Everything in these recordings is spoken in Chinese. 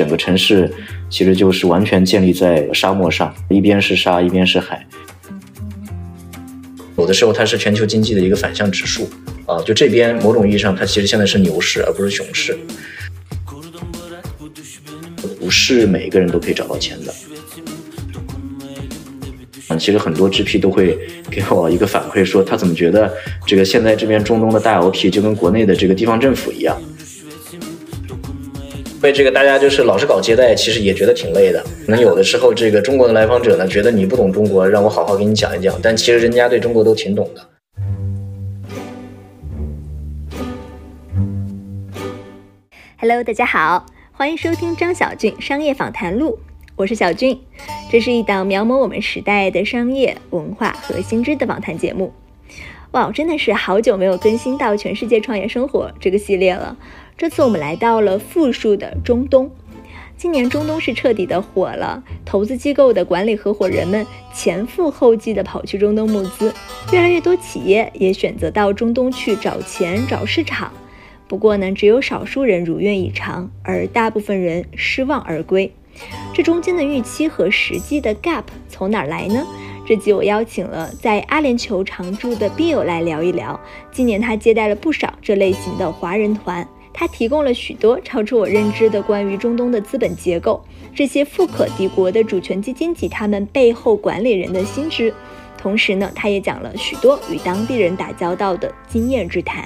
整个城市其实就是完全建立在沙漠上，一边是沙，一边是海。有的时候它是全球经济的一个反向指数啊，就这边某种意义上它其实现在是牛市而不是熊市，不是每一个人都可以找到钱的。其实很多 GP 都会给我一个反馈，说他怎么觉得这个现在这边中东的大 LP 就跟国内的这个地方政府一样，被这个大家就是老是搞接待，其实也觉得挺累的。可能有的时候这个中国的来访者呢，觉得你不懂中国，让我好好给你讲一讲，但其实人家对中国都挺懂的。Hello，大家好，欢迎收听张小俊商业访谈录。我是小俊，这是一档描摹我们时代的商业文化和新知的访谈节目。哇，真的是好久没有更新到全世界创业生活这个系列了。这次我们来到了富庶的中东。今年中东是彻底的火了，投资机构的管理合伙人们前赴后继的跑去中东募资，越来越多企业也选择到中东去找钱、找市场。不过呢，只有少数人如愿以偿，而大部分人失望而归。这中间的预期和实际的 gap 从哪儿来呢？这集我邀请了在阿联酋常驻的 Bill 来聊一聊。今年他接待了不少这类型的华人团，他提供了许多超出我认知的关于中东的资本结构，这些富可敌国的主权基金及他们背后管理人的心知。同时呢，他也讲了许多与当地人打交道的经验之谈。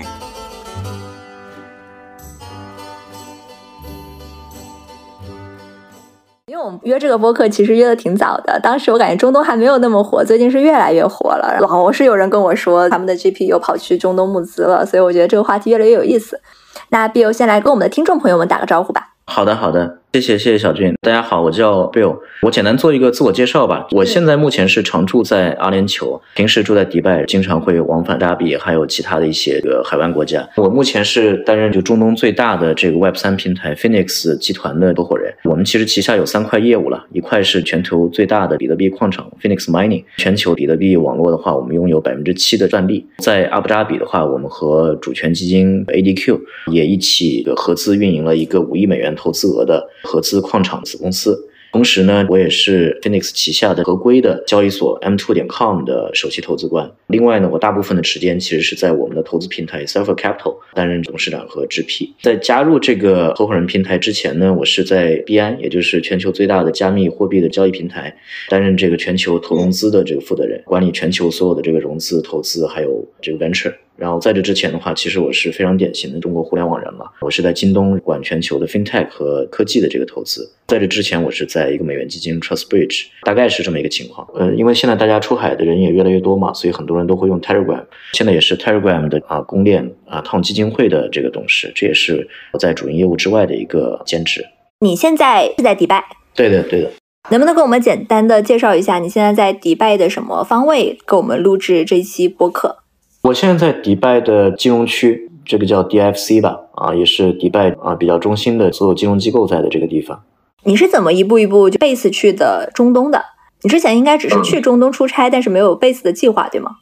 因为我们约这个播客其实约的挺早的，当时我感觉中东还没有那么火，最近是越来越火了。老是有人跟我说他们的 GP 又跑去中东募资了，所以我觉得这个话题越来越有意思。那 Bill 先来跟我们的听众朋友们打个招呼吧。好的，好的。谢谢谢谢小俊，大家好，我叫 Bill，我简单做一个自我介绍吧。我现在目前是常住在阿联酋，平时住在迪拜，经常会往返阿比，还有其他的一些个海湾国家。我目前是担任就中东最大的这个 Web 三平台 Phoenix 集团的合伙人。我们其实旗下有三块业务了，一块是全球最大的比特币矿场 Phoenix Mining，全球比特币网络的话，我们拥有百分之七的占比。在阿布扎比的话，我们和主权基金 ADQ 也一起合资运营了一个五亿美元投资额的。合资矿场子公司，同时呢，我也是 Phoenix 旗下的合规的交易所 M2 点 com 的首席投资官。另外呢，我大部分的时间其实是在我们的投资平台 s e r f e r Capital 担任董事长和 GP。在加入这个合伙人平台之前呢，我是在币安，也就是全球最大的加密货币的交易平台，担任这个全球投融资的这个负责人，管理全球所有的这个融资、投资还有这个 venture。然后在这之前的话，其实我是非常典型的中国互联网人了。我是在京东管全球的 FinTech 和科技的这个投资。在这之前，我是在一个美元基金 TrustBridge，大概是这么一个情况。呃，因为现在大家出海的人也越来越多嘛，所以很多人都会用 Telegram。现在也是 Telegram 的啊公链啊烫基金会的这个董事，这也是我在主营业务之外的一个兼职。你现在是在迪拜？对的，对的。能不能给我们简单的介绍一下你现在在迪拜的什么方位，给我们录制这期播客？我现在在迪拜的金融区，这个叫 DFC 吧，啊，也是迪拜啊比较中心的所有金融机构在的这个地方。你是怎么一步一步就 base 去的中东的？你之前应该只是去中东出差，但是没有 base 的计划，对吗？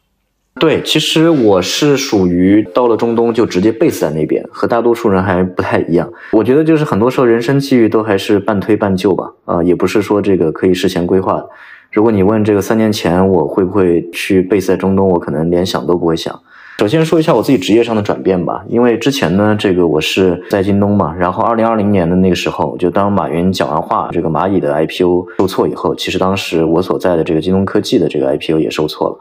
对，其实我是属于到了中东就直接 base 在那边，和大多数人还不太一样。我觉得就是很多时候人生际遇都还是半推半就吧，啊，也不是说这个可以事前规划的。如果你问这个三年前我会不会去贝塞中东，我可能连想都不会想。首先说一下我自己职业上的转变吧，因为之前呢，这个我是在京东嘛，然后二零二零年的那个时候，就当马云讲完话，这个蚂蚁的 IPO 受挫以后，其实当时我所在的这个京东科技的这个 IPO 也受挫了。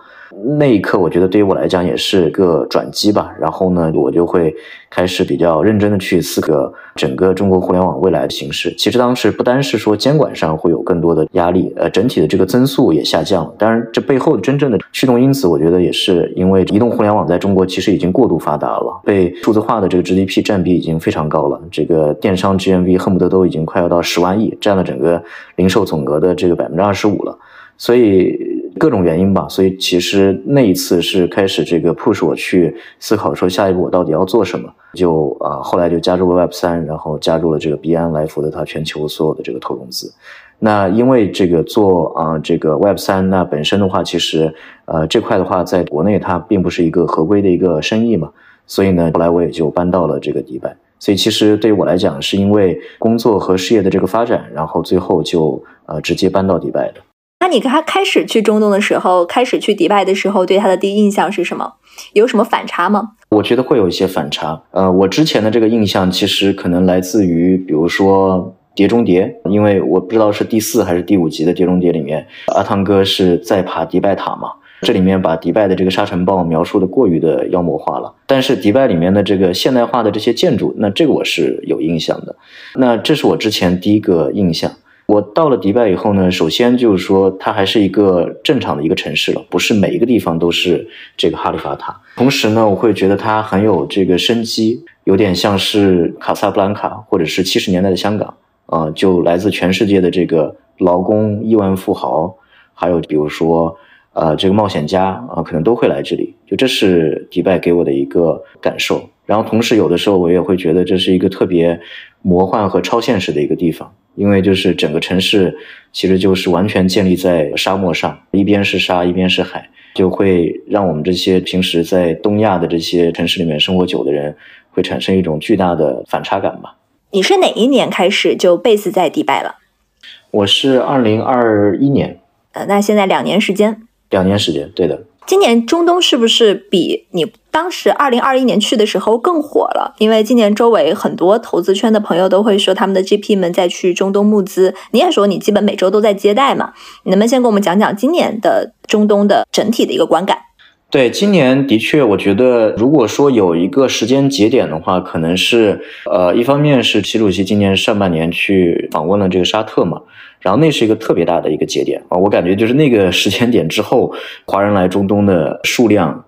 那一刻，我觉得对于我来讲也是个转机吧。然后呢，我就会开始比较认真的去思考整个中国互联网未来的形势。其实当时不单是说监管上会有更多的压力，呃，整体的这个增速也下降了。当然，这背后真正的驱动因子，我觉得也是因为移动互联网在中国其实已经过度发达了，被数字化的这个 GDP 占比已经非常高了。这个电商 GMV 恨不得都已经快要到十万亿，占了整个零售总额的这个百分之二十五了。所以。各种原因吧，所以其实那一次是开始这个 push 我去思考说下一步我到底要做什么，就啊后来就加入了 Web 三，然后加入了这个币安来负责它全球所有的这个投融资。那因为这个做啊这个 Web 三，那本身的话其实呃这块的话在国内它并不是一个合规的一个生意嘛，所以呢后来我也就搬到了这个迪拜。所以其实对于我来讲，是因为工作和事业的这个发展，然后最后就呃直接搬到迪拜的。那你他开始去中东的时候，开始去迪拜的时候，对他的第一印象是什么？有什么反差吗？我觉得会有一些反差。呃，我之前的这个印象其实可能来自于，比如说《碟中谍》，因为我不知道是第四还是第五集的《碟中谍》里面，阿汤哥是在爬迪拜塔嘛。这里面把迪拜的这个沙尘暴描述的过于的妖魔化了，但是迪拜里面的这个现代化的这些建筑，那这个我是有印象的。那这是我之前第一个印象。我到了迪拜以后呢，首先就是说它还是一个正常的一个城市了，不是每一个地方都是这个哈利法塔。同时呢，我会觉得它很有这个生机，有点像是卡萨布兰卡或者是七十年代的香港啊，就来自全世界的这个劳工、亿万富豪，还有比如说。呃，这个冒险家啊，可能都会来这里，就这是迪拜给我的一个感受。然后同时，有的时候我也会觉得这是一个特别魔幻和超现实的一个地方，因为就是整个城市其实就是完全建立在沙漠上，一边是沙，一边是海，就会让我们这些平时在东亚的这些城市里面生活久的人，会产生一种巨大的反差感吧。你是哪一年开始就 base 在迪拜了？我是二零二一年。呃，那现在两年时间。两年时间，对的。今年中东是不是比你当时二零二一年去的时候更火了？因为今年周围很多投资圈的朋友都会说，他们的 GP 们在去中东募资。你也说你基本每周都在接待嘛？你能不能先给我们讲讲今年的中东的整体的一个观感？对，今年的确，我觉得如果说有一个时间节点的话，可能是呃，一方面是习主席今年上半年去访问了这个沙特嘛。然后那是一个特别大的一个节点啊，我感觉就是那个时间点之后，华人来中东的数量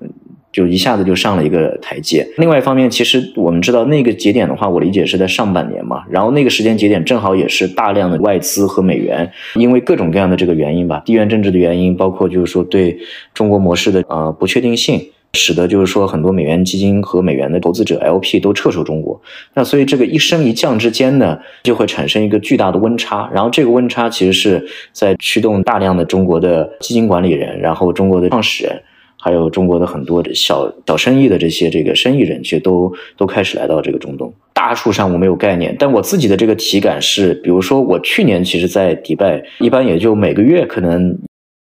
就一下子就上了一个台阶。另外一方面，其实我们知道那个节点的话，我理解是在上半年嘛，然后那个时间节点正好也是大量的外资和美元，因为各种各样的这个原因吧，地缘政治的原因，包括就是说对中国模式的呃不确定性。使得就是说很多美元基金和美元的投资者 LP 都撤出中国，那所以这个一升一降之间呢，就会产生一个巨大的温差，然后这个温差其实是在驱动大量的中国的基金管理人，然后中国的创始人，还有中国的很多的小小生意的这些这个生意人，其实都都开始来到这个中东。大数上我没有概念，但我自己的这个体感是，比如说我去年其实，在迪拜一般也就每个月可能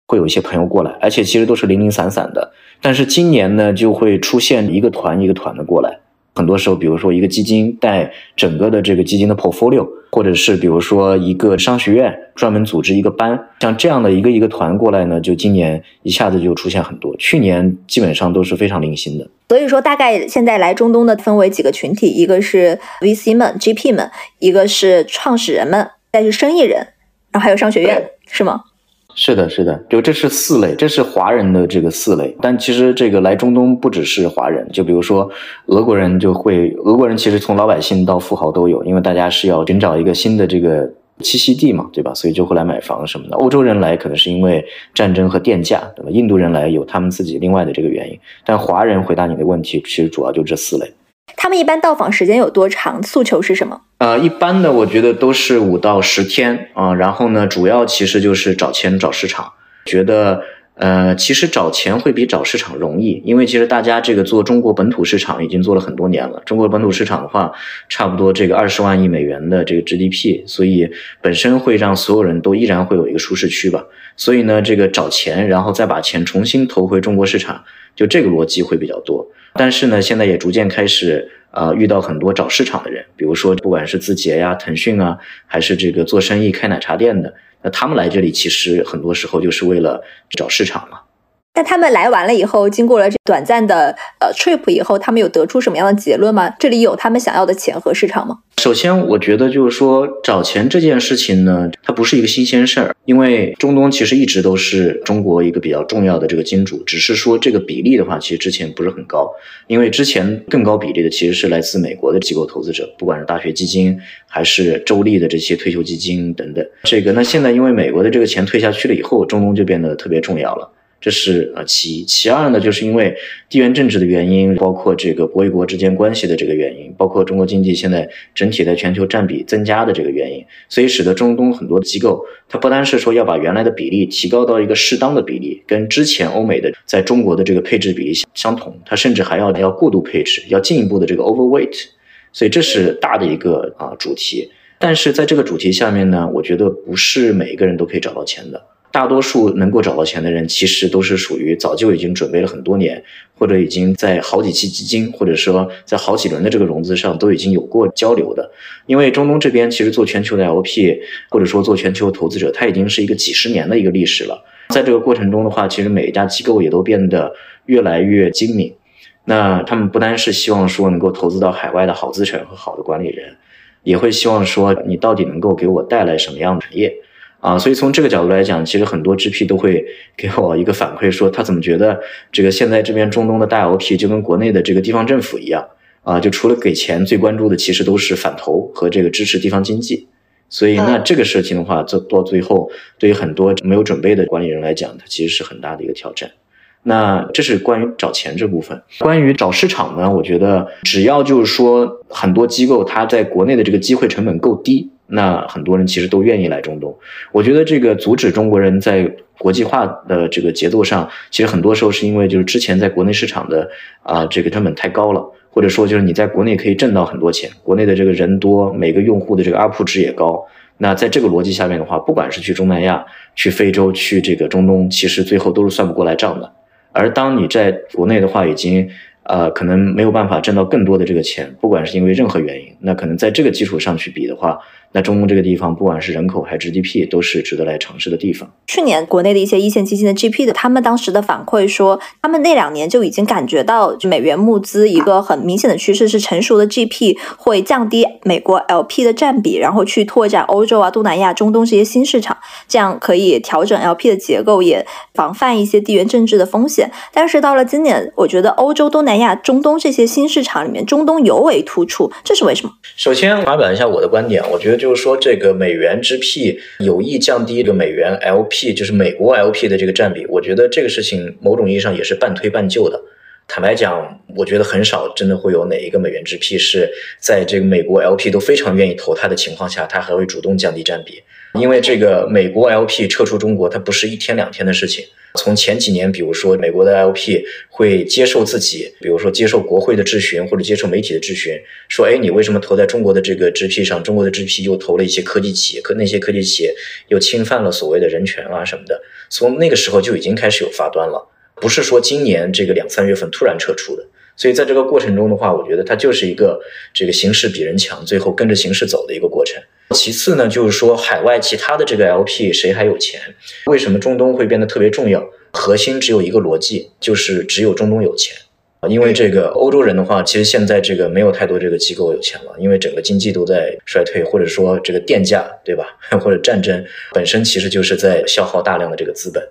会有一些朋友过来，而且其实都是零零散散的。但是今年呢，就会出现一个团一个团的过来。很多时候，比如说一个基金带整个的这个基金的 portfolio，或者是比如说一个商学院专门组织一个班，像这样的一个一个团过来呢，就今年一下子就出现很多。去年基本上都是非常零星的。所以说，大概现在来中东的分为几个群体：一个是 VC 们、GP 们，一个是创始人们，再是生意人，然后还有商学院，是吗？是的，是的，就这是四类，这是华人的这个四类。但其实这个来中东不只是华人，就比如说俄国人就会，俄国人其实从老百姓到富豪都有，因为大家是要寻找一个新的这个栖息地嘛，对吧？所以就会来买房什么的。欧洲人来可能是因为战争和电价，对吧？印度人来有他们自己另外的这个原因。但华人回答你的问题，其实主要就这四类。他们一般到访时间有多长？诉求是什么？呃，一般的我觉得都是五到十天啊。然后呢，主要其实就是找钱找市场。觉得呃，其实找钱会比找市场容易，因为其实大家这个做中国本土市场已经做了很多年了。中国本土市场的话，差不多这个二十万亿美元的这个 GDP，所以本身会让所有人都依然会有一个舒适区吧。所以呢，这个找钱，然后再把钱重新投回中国市场，就这个逻辑会比较多。但是呢，现在也逐渐开始啊，遇到很多找市场的人，比如说不管是字节呀、腾讯啊，还是这个做生意开奶茶店的，那他们来这里其实很多时候就是为了找市场嘛。那他们来完了以后，经过了这短暂的呃 trip 以后，他们有得出什么样的结论吗？这里有他们想要的钱和市场吗？首先，我觉得就是说找钱这件事情呢，它不是一个新鲜事儿，因为中东其实一直都是中国一个比较重要的这个金主，只是说这个比例的话，其实之前不是很高，因为之前更高比例的其实是来自美国的机构投资者，不管是大学基金还是州立的这些退休基金等等。这个那现在因为美国的这个钱退下去了以后，中东就变得特别重要了。这是呃其一，其二呢，就是因为地缘政治的原因，包括这个国与国之间关系的这个原因，包括中国经济现在整体在全球占比增加的这个原因，所以使得中东很多机构，它不单是说要把原来的比例提高到一个适当的比例，跟之前欧美的在中国的这个配置比例相同，它甚至还要要过度配置，要进一步的这个 overweight。所以这是大的一个啊主题。但是在这个主题下面呢，我觉得不是每一个人都可以找到钱的。大多数能够找到钱的人，其实都是属于早就已经准备了很多年，或者已经在好几期基金，或者说在好几轮的这个融资上都已经有过交流的。因为中东这边其实做全球的 LP，或者说做全球投资者，它已经是一个几十年的一个历史了。在这个过程中的话，其实每一家机构也都变得越来越精明。那他们不单是希望说能够投资到海外的好资产和好的管理人，也会希望说你到底能够给我带来什么样的产业。啊，所以从这个角度来讲，其实很多 GP 都会给我一个反馈，说他怎么觉得这个现在这边中东的大 LP 就跟国内的这个地方政府一样啊，就除了给钱，最关注的其实都是反投和这个支持地方经济。所以那这个事情的话，做到最后，对于很多没有准备的管理人来讲，它其实是很大的一个挑战。那这是关于找钱这部分。关于找市场呢，我觉得只要就是说很多机构它在国内的这个机会成本够低。那很多人其实都愿意来中东，我觉得这个阻止中国人在国际化的这个节奏上，其实很多时候是因为就是之前在国内市场的啊这个成本太高了，或者说就是你在国内可以挣到很多钱，国内的这个人多，每个用户的这个 UP 值也高。那在这个逻辑下面的话，不管是去中南亚、去非洲、去这个中东，其实最后都是算不过来账的。而当你在国内的话，已经呃可能没有办法挣到更多的这个钱，不管是因为任何原因，那可能在这个基础上去比的话。那中东这个地方，不管是人口还是 GDP，都是值得来尝试的地方。去年国内的一些一线基金的 GP 的，他们当时的反馈说，他们那两年就已经感觉到，就美元募资一个很明显的趋势是，成熟的 GP 会降低美国 LP 的占比，然后去拓展欧洲啊、东南亚、中东这些新市场，这样可以调整 LP 的结构，也防范一些地缘政治的风险。但是到了今年，我觉得欧洲、东南亚、中东这些新市场里面，中东尤为突出，这是为什么？首先发表一下我的观点，我觉得。就是说，这个美元之 P 有意降低这个美元 LP，就是美国 LP 的这个占比，我觉得这个事情某种意义上也是半推半就的。坦白讲，我觉得很少真的会有哪一个美元之 P 是在这个美国 LP 都非常愿意投它的情况下，它还会主动降低占比。因为这个美国 LP 撤出中国，它不是一天两天的事情。从前几年，比如说美国的 LP 会接受自己，比如说接受国会的质询或者接受媒体的质询，说，哎，你为什么投在中国的这个 GP 上？中国的 GP 又投了一些科技企业，可那些科技企业又侵犯了所谓的人权啊什么的。从那个时候就已经开始有发端了，不是说今年这个两三月份突然撤出的。所以在这个过程中的话，我觉得它就是一个这个形势比人强，最后跟着形势走的一个过程。其次呢，就是说海外其他的这个 LP 谁还有钱？为什么中东会变得特别重要？核心只有一个逻辑，就是只有中东有钱啊。因为这个欧洲人的话，其实现在这个没有太多这个机构有钱了，因为整个经济都在衰退，或者说这个电价对吧？或者战争本身其实就是在消耗大量的这个资本。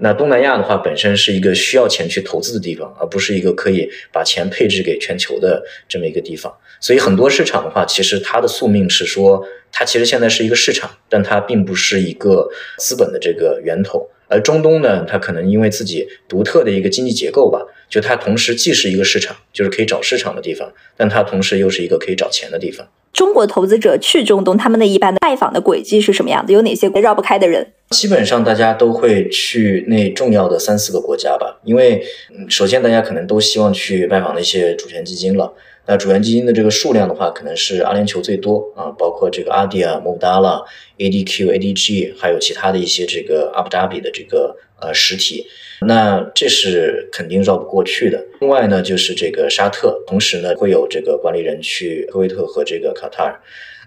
那东南亚的话，本身是一个需要钱去投资的地方，而不是一个可以把钱配置给全球的这么一个地方。所以很多市场的话，其实它的宿命是说，它其实现在是一个市场，但它并不是一个资本的这个源头。而中东呢，它可能因为自己独特的一个经济结构吧，就它同时既是一个市场，就是可以找市场的地方，但它同时又是一个可以找钱的地方。中国投资者去中东，他们的一般的拜访的轨迹是什么样的？有哪些绕不开的人？基本上大家都会去那重要的三四个国家吧，因为首先大家可能都希望去拜访那些主权基金了。那主权基金的这个数量的话，可能是阿联酋最多啊，包括这个阿迪亚、穆达拉、ADQ、ADG，还有其他的一些这个阿布扎比的这个呃实体。那这是肯定绕不过去的。另外呢，就是这个沙特，同时呢会有这个管理人去科威特和这个卡塔尔。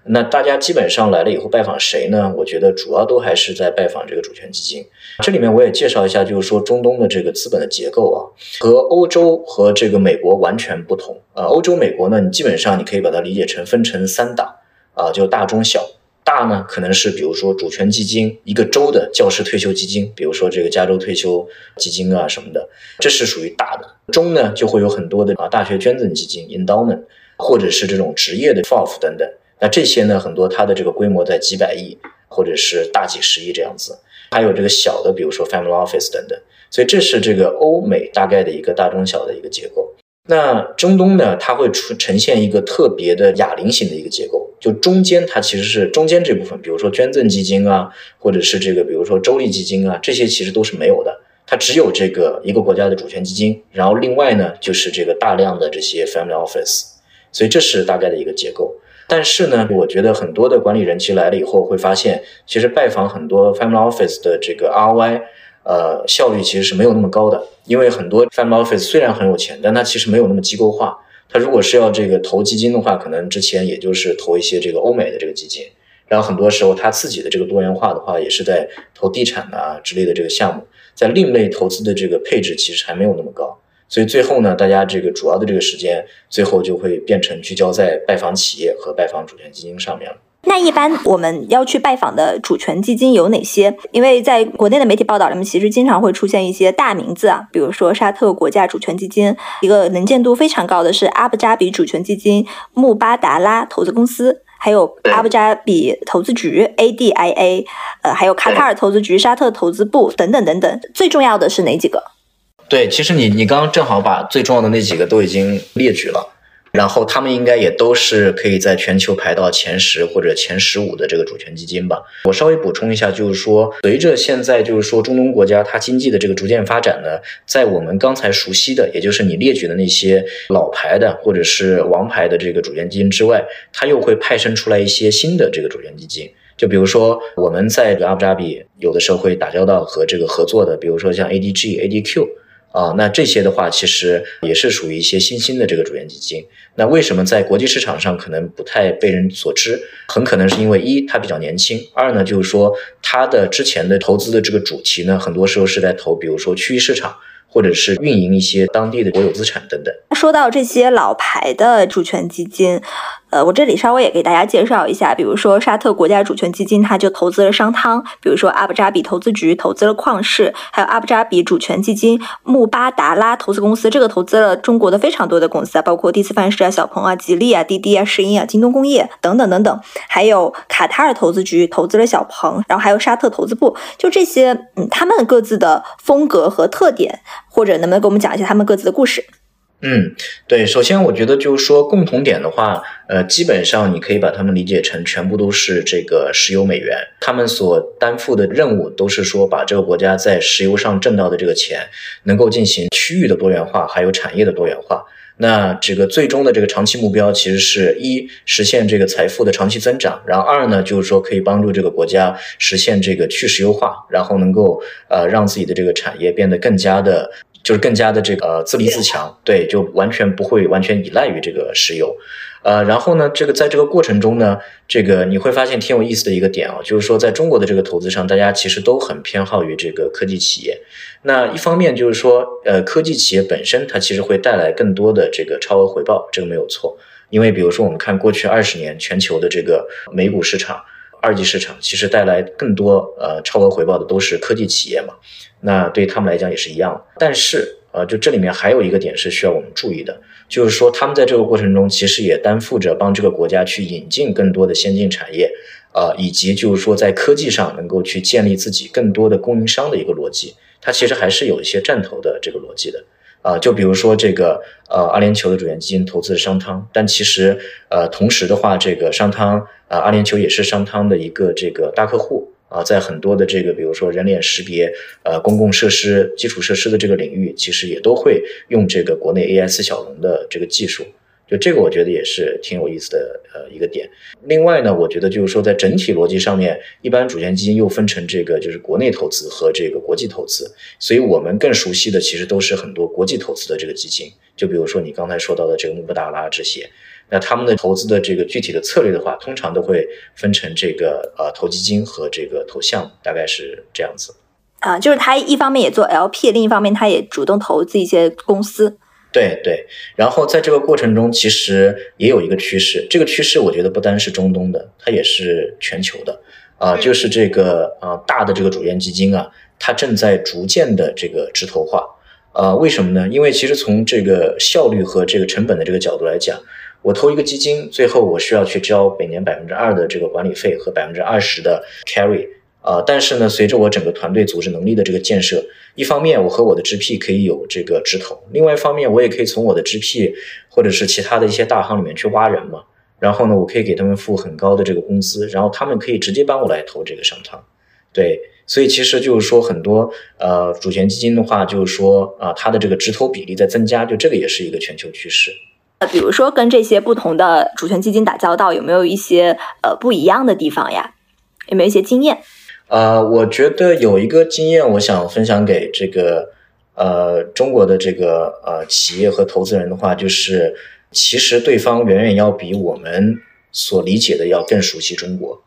那大家基本上来了以后拜访谁呢？我觉得主要都还是在拜访这个主权基金。这里面我也介绍一下，就是说中东的这个资本的结构啊，和欧洲和这个美国完全不同。呃，欧洲、美国呢，你基本上你可以把它理解成分成三大啊，就大、中、小。大呢，可能是比如说主权基金，一个州的教师退休基金，比如说这个加州退休基金啊什么的，这是属于大的。中呢，就会有很多的啊大学捐赠基金 （endowment） 或者是这种职业的 FOF 等等。那这些呢，很多它的这个规模在几百亿，或者是大几十亿这样子。还有这个小的，比如说 family office 等等。所以这是这个欧美大概的一个大中小的一个结构。那中东呢，它会出呈现一个特别的哑铃型的一个结构，就中间它其实是中间这部分，比如说捐赠基金啊，或者是这个比如说州立基金啊，这些其实都是没有的。它只有这个一个国家的主权基金，然后另外呢就是这个大量的这些 family office。所以这是大概的一个结构。但是呢，我觉得很多的管理人其实来了以后会发现，其实拜访很多 family office 的这个 ROI，呃，效率其实是没有那么高的。因为很多 family office 虽然很有钱，但它其实没有那么机构化。它如果是要这个投基金的话，可能之前也就是投一些这个欧美的这个基金。然后很多时候，他自己的这个多元化的话，也是在投地产啊之类的这个项目，在另类投资的这个配置其实还没有那么高，所以最后呢，大家这个主要的这个时间，最后就会变成聚焦在拜访企业和拜访主权基金上面了。那一般我们要去拜访的主权基金有哪些？因为在国内的媒体报道里面，其实经常会出现一些大名字啊，比如说沙特国家主权基金，一个能见度非常高的是阿布扎比主权基金穆巴达拉投资公司。还有阿布扎比投资局 （ADIA），呃，还有卡塔尔投资局、沙特投资部等等等等。最重要的是哪几个？对，其实你你刚刚正好把最重要的那几个都已经列举了。然后他们应该也都是可以在全球排到前十或者前十五的这个主权基金吧。我稍微补充一下，就是说，随着现在就是说中东国家它经济的这个逐渐发展呢，在我们刚才熟悉的，也就是你列举的那些老牌的或者是王牌的这个主权基金之外，它又会派生出来一些新的这个主权基金。就比如说我们在阿布扎比有的时候会打交道和这个合作的，比如说像 ADG、ADQ。啊，那这些的话，其实也是属于一些新兴的这个主权基金。那为什么在国际市场上可能不太被人所知？很可能是因为一，它比较年轻；二呢，就是说它的之前的投资的这个主题呢，很多时候是在投，比如说区域市场。或者是运营一些当地的国有资产等等。说到这些老牌的主权基金，呃，我这里稍微也给大家介绍一下，比如说沙特国家主权基金，它就投资了商汤；比如说阿布扎比投资局投资了旷视，还有阿布扎比主权基金穆巴达拉投资公司，这个投资了中国的非常多的公司啊，包括第四范式啊、小鹏啊、吉利啊、滴滴啊、世英啊、京东工业等等等等。还有卡塔尔投资局投资了小鹏，然后还有沙特投资部，就这些，嗯，他们各自的风格和特点。或者能不能给我们讲一下他们各自的故事？嗯，对，首先我觉得就是说共同点的话，呃，基本上你可以把他们理解成全部都是这个石油美元，他们所担负的任务都是说把这个国家在石油上挣到的这个钱，能够进行区域的多元化，还有产业的多元化。那这个最终的这个长期目标，其实是一实现这个财富的长期增长，然后二呢，就是说可以帮助这个国家实现这个去石油化，然后能够呃让自己的这个产业变得更加的，就是更加的这个自立自强，对，就完全不会完全依赖于这个石油。呃，然后呢，这个在这个过程中呢，这个你会发现挺有意思的一个点啊，就是说在中国的这个投资上，大家其实都很偏好于这个科技企业。那一方面就是说，呃，科技企业本身它其实会带来更多的这个超额回报，这个没有错。因为比如说我们看过去二十年全球的这个美股市场、二级市场，其实带来更多呃超额回报的都是科技企业嘛。那对他们来讲也是一样。但是呃，就这里面还有一个点是需要我们注意的。就是说，他们在这个过程中，其实也担负着帮这个国家去引进更多的先进产业，呃，以及就是说在科技上能够去建立自己更多的供应商的一个逻辑。它其实还是有一些战投的这个逻辑的，啊，就比如说这个呃阿联酋的主权基金投资商汤，但其实呃同时的话，这个商汤呃阿联酋也是商汤的一个这个大客户。啊，在很多的这个，比如说人脸识别、呃，公共设施、基础设施的这个领域，其实也都会用这个国内 AI 四小龙的这个技术。就这个，我觉得也是挺有意思的，呃，一个点。另外呢，我觉得就是说，在整体逻辑上面，一般主权基金又分成这个就是国内投资和这个国际投资。所以我们更熟悉的其实都是很多国际投资的这个基金。就比如说你刚才说到的这个穆布达拉这些。那他们的投资的这个具体的策略的话，通常都会分成这个呃投基金和这个投项目，大概是这样子。啊，就是他一方面也做 LP，另一方面他也主动投资一些公司。对对，然后在这个过程中，其实也有一个趋势，这个趋势我觉得不单是中东的，它也是全球的啊，就是这个啊大的这个主权基金啊，它正在逐渐的这个直投化。啊，为什么呢？因为其实从这个效率和这个成本的这个角度来讲。我投一个基金，最后我需要去交每年百分之二的这个管理费和百分之二十的 carry 啊，但是呢，随着我整个团队组织能力的这个建设，一方面我和我的 GP 可以有这个直投，另外一方面我也可以从我的 GP 或者是其他的一些大行里面去挖人嘛，然后呢，我可以给他们付很高的这个工资，然后他们可以直接帮我来投这个商汤，对，所以其实就是说很多呃主权基金的话，就是说啊它的这个直投比例在增加，就这个也是一个全球趋势。呃比如说跟这些不同的主权基金打交道，有没有一些呃不一样的地方呀？有没有一些经验？呃，我觉得有一个经验，我想分享给这个呃中国的这个呃企业和投资人的话，就是其实对方远远要比我们所理解的要更熟悉中国，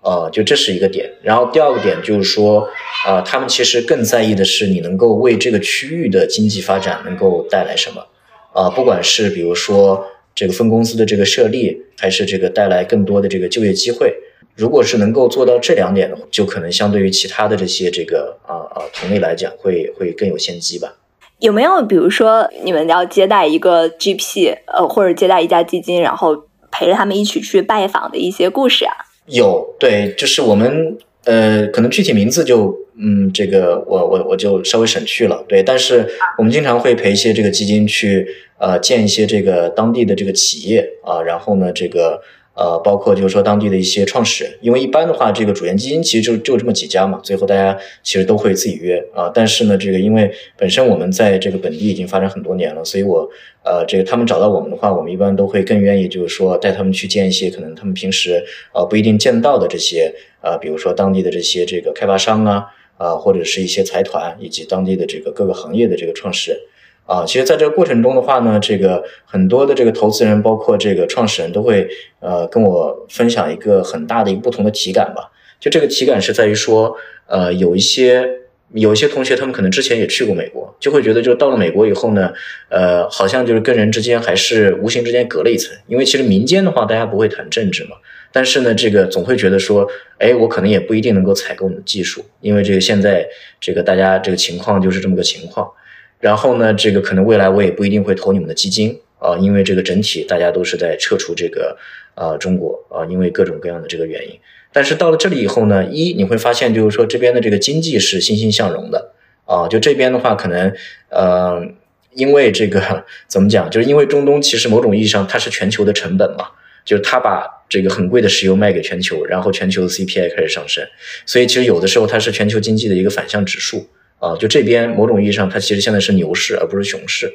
呃，就这是一个点。然后第二个点就是说，呃，他们其实更在意的是你能够为这个区域的经济发展能够带来什么，啊，不管是比如说这个分公司的这个设立，还是这个带来更多的这个就业机会。如果是能够做到这两点的话，就可能相对于其他的这些这个啊啊同类来讲，会会更有先机吧。有没有比如说你们要接待一个 GP，呃，或者接待一家基金，然后陪着他们一起去拜访的一些故事啊？有，对，就是我们呃，可能具体名字就嗯，这个我我我就稍微省去了。对，但是我们经常会陪一些这个基金去呃见一些这个当地的这个企业啊，然后呢这个。呃，包括就是说当地的一些创始人，因为一般的话，这个主研基金其实就就这么几家嘛，最后大家其实都会自己约啊。但是呢，这个因为本身我们在这个本地已经发展很多年了，所以我呃，这个他们找到我们的话，我们一般都会更愿意就是说带他们去见一些可能他们平时呃不一定见到的这些呃，比如说当地的这些这个开发商啊，啊或者是一些财团以及当地的这个各个行业的这个创始人。啊，其实，在这个过程中的话呢，这个很多的这个投资人，包括这个创始人都会呃跟我分享一个很大的一个不同的体感吧。就这个体感是在于说，呃，有一些有一些同学，他们可能之前也去过美国，就会觉得，就到了美国以后呢，呃，好像就是跟人之间还是无形之间隔了一层。因为其实民间的话，大家不会谈政治嘛，但是呢，这个总会觉得说，哎，我可能也不一定能够采购你的技术，因为这个现在这个大家这个情况就是这么个情况。然后呢，这个可能未来我也不一定会投你们的基金啊，因为这个整体大家都是在撤出这个呃中国啊，因为各种各样的这个原因。但是到了这里以后呢，一你会发现就是说这边的这个经济是欣欣向荣的啊，就这边的话可能呃，因为这个怎么讲，就是因为中东其实某种意义上它是全球的成本嘛，就是它把这个很贵的石油卖给全球，然后全球的 CPI 开始上升，所以其实有的时候它是全球经济的一个反向指数。啊，就这边某种意义上，它其实现在是牛市而不是熊市，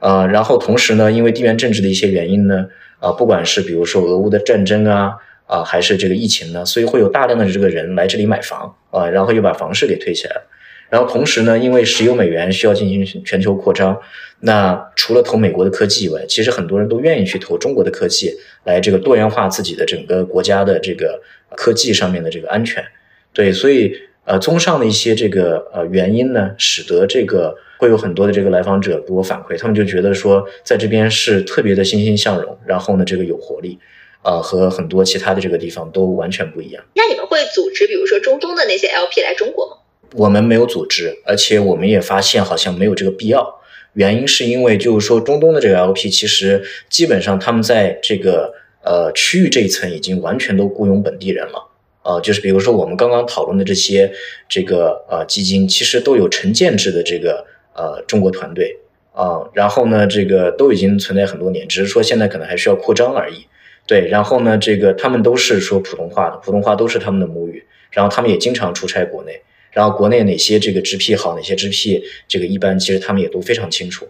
啊，然后同时呢，因为地缘政治的一些原因呢，啊，不管是比如说俄乌的战争啊，啊，还是这个疫情呢，所以会有大量的这个人来这里买房啊，然后又把房市给推起来了。然后同时呢，因为石油美元需要进行全球扩张，那除了投美国的科技以外，其实很多人都愿意去投中国的科技，来这个多元化自己的整个国家的这个科技上面的这个安全。对，所以。呃，综上的一些这个呃原因呢，使得这个会有很多的这个来访者给我反馈，他们就觉得说在这边是特别的欣欣向荣，然后呢，这个有活力，呃，和很多其他的这个地方都完全不一样。那你们会组织，比如说中东的那些 LP 来中国吗？我们没有组织，而且我们也发现好像没有这个必要。原因是因为就是说中东的这个 LP 其实基本上他们在这个呃区域这一层已经完全都雇佣本地人了。呃，就是比如说我们刚刚讨论的这些这个呃基金，其实都有成建制的这个呃中国团队啊，然后呢，这个都已经存在很多年，只是说现在可能还需要扩张而已。对，然后呢，这个他们都是说普通话的，普通话都是他们的母语，然后他们也经常出差国内，然后国内哪些这个 GP 好，哪些 GP 这个一般，其实他们也都非常清楚。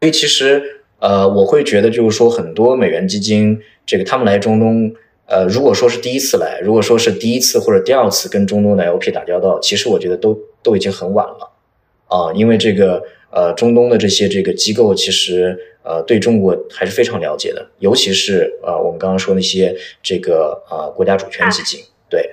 所以其实呃，我会觉得就是说很多美元基金这个他们来中东。呃，如果说是第一次来，如果说是第一次或者第二次跟中东的 LP 打交道，其实我觉得都都已经很晚了，啊，因为这个呃中东的这些这个机构其实呃对中国还是非常了解的，尤其是呃我们刚刚说那些这个呃国家主权基金，对。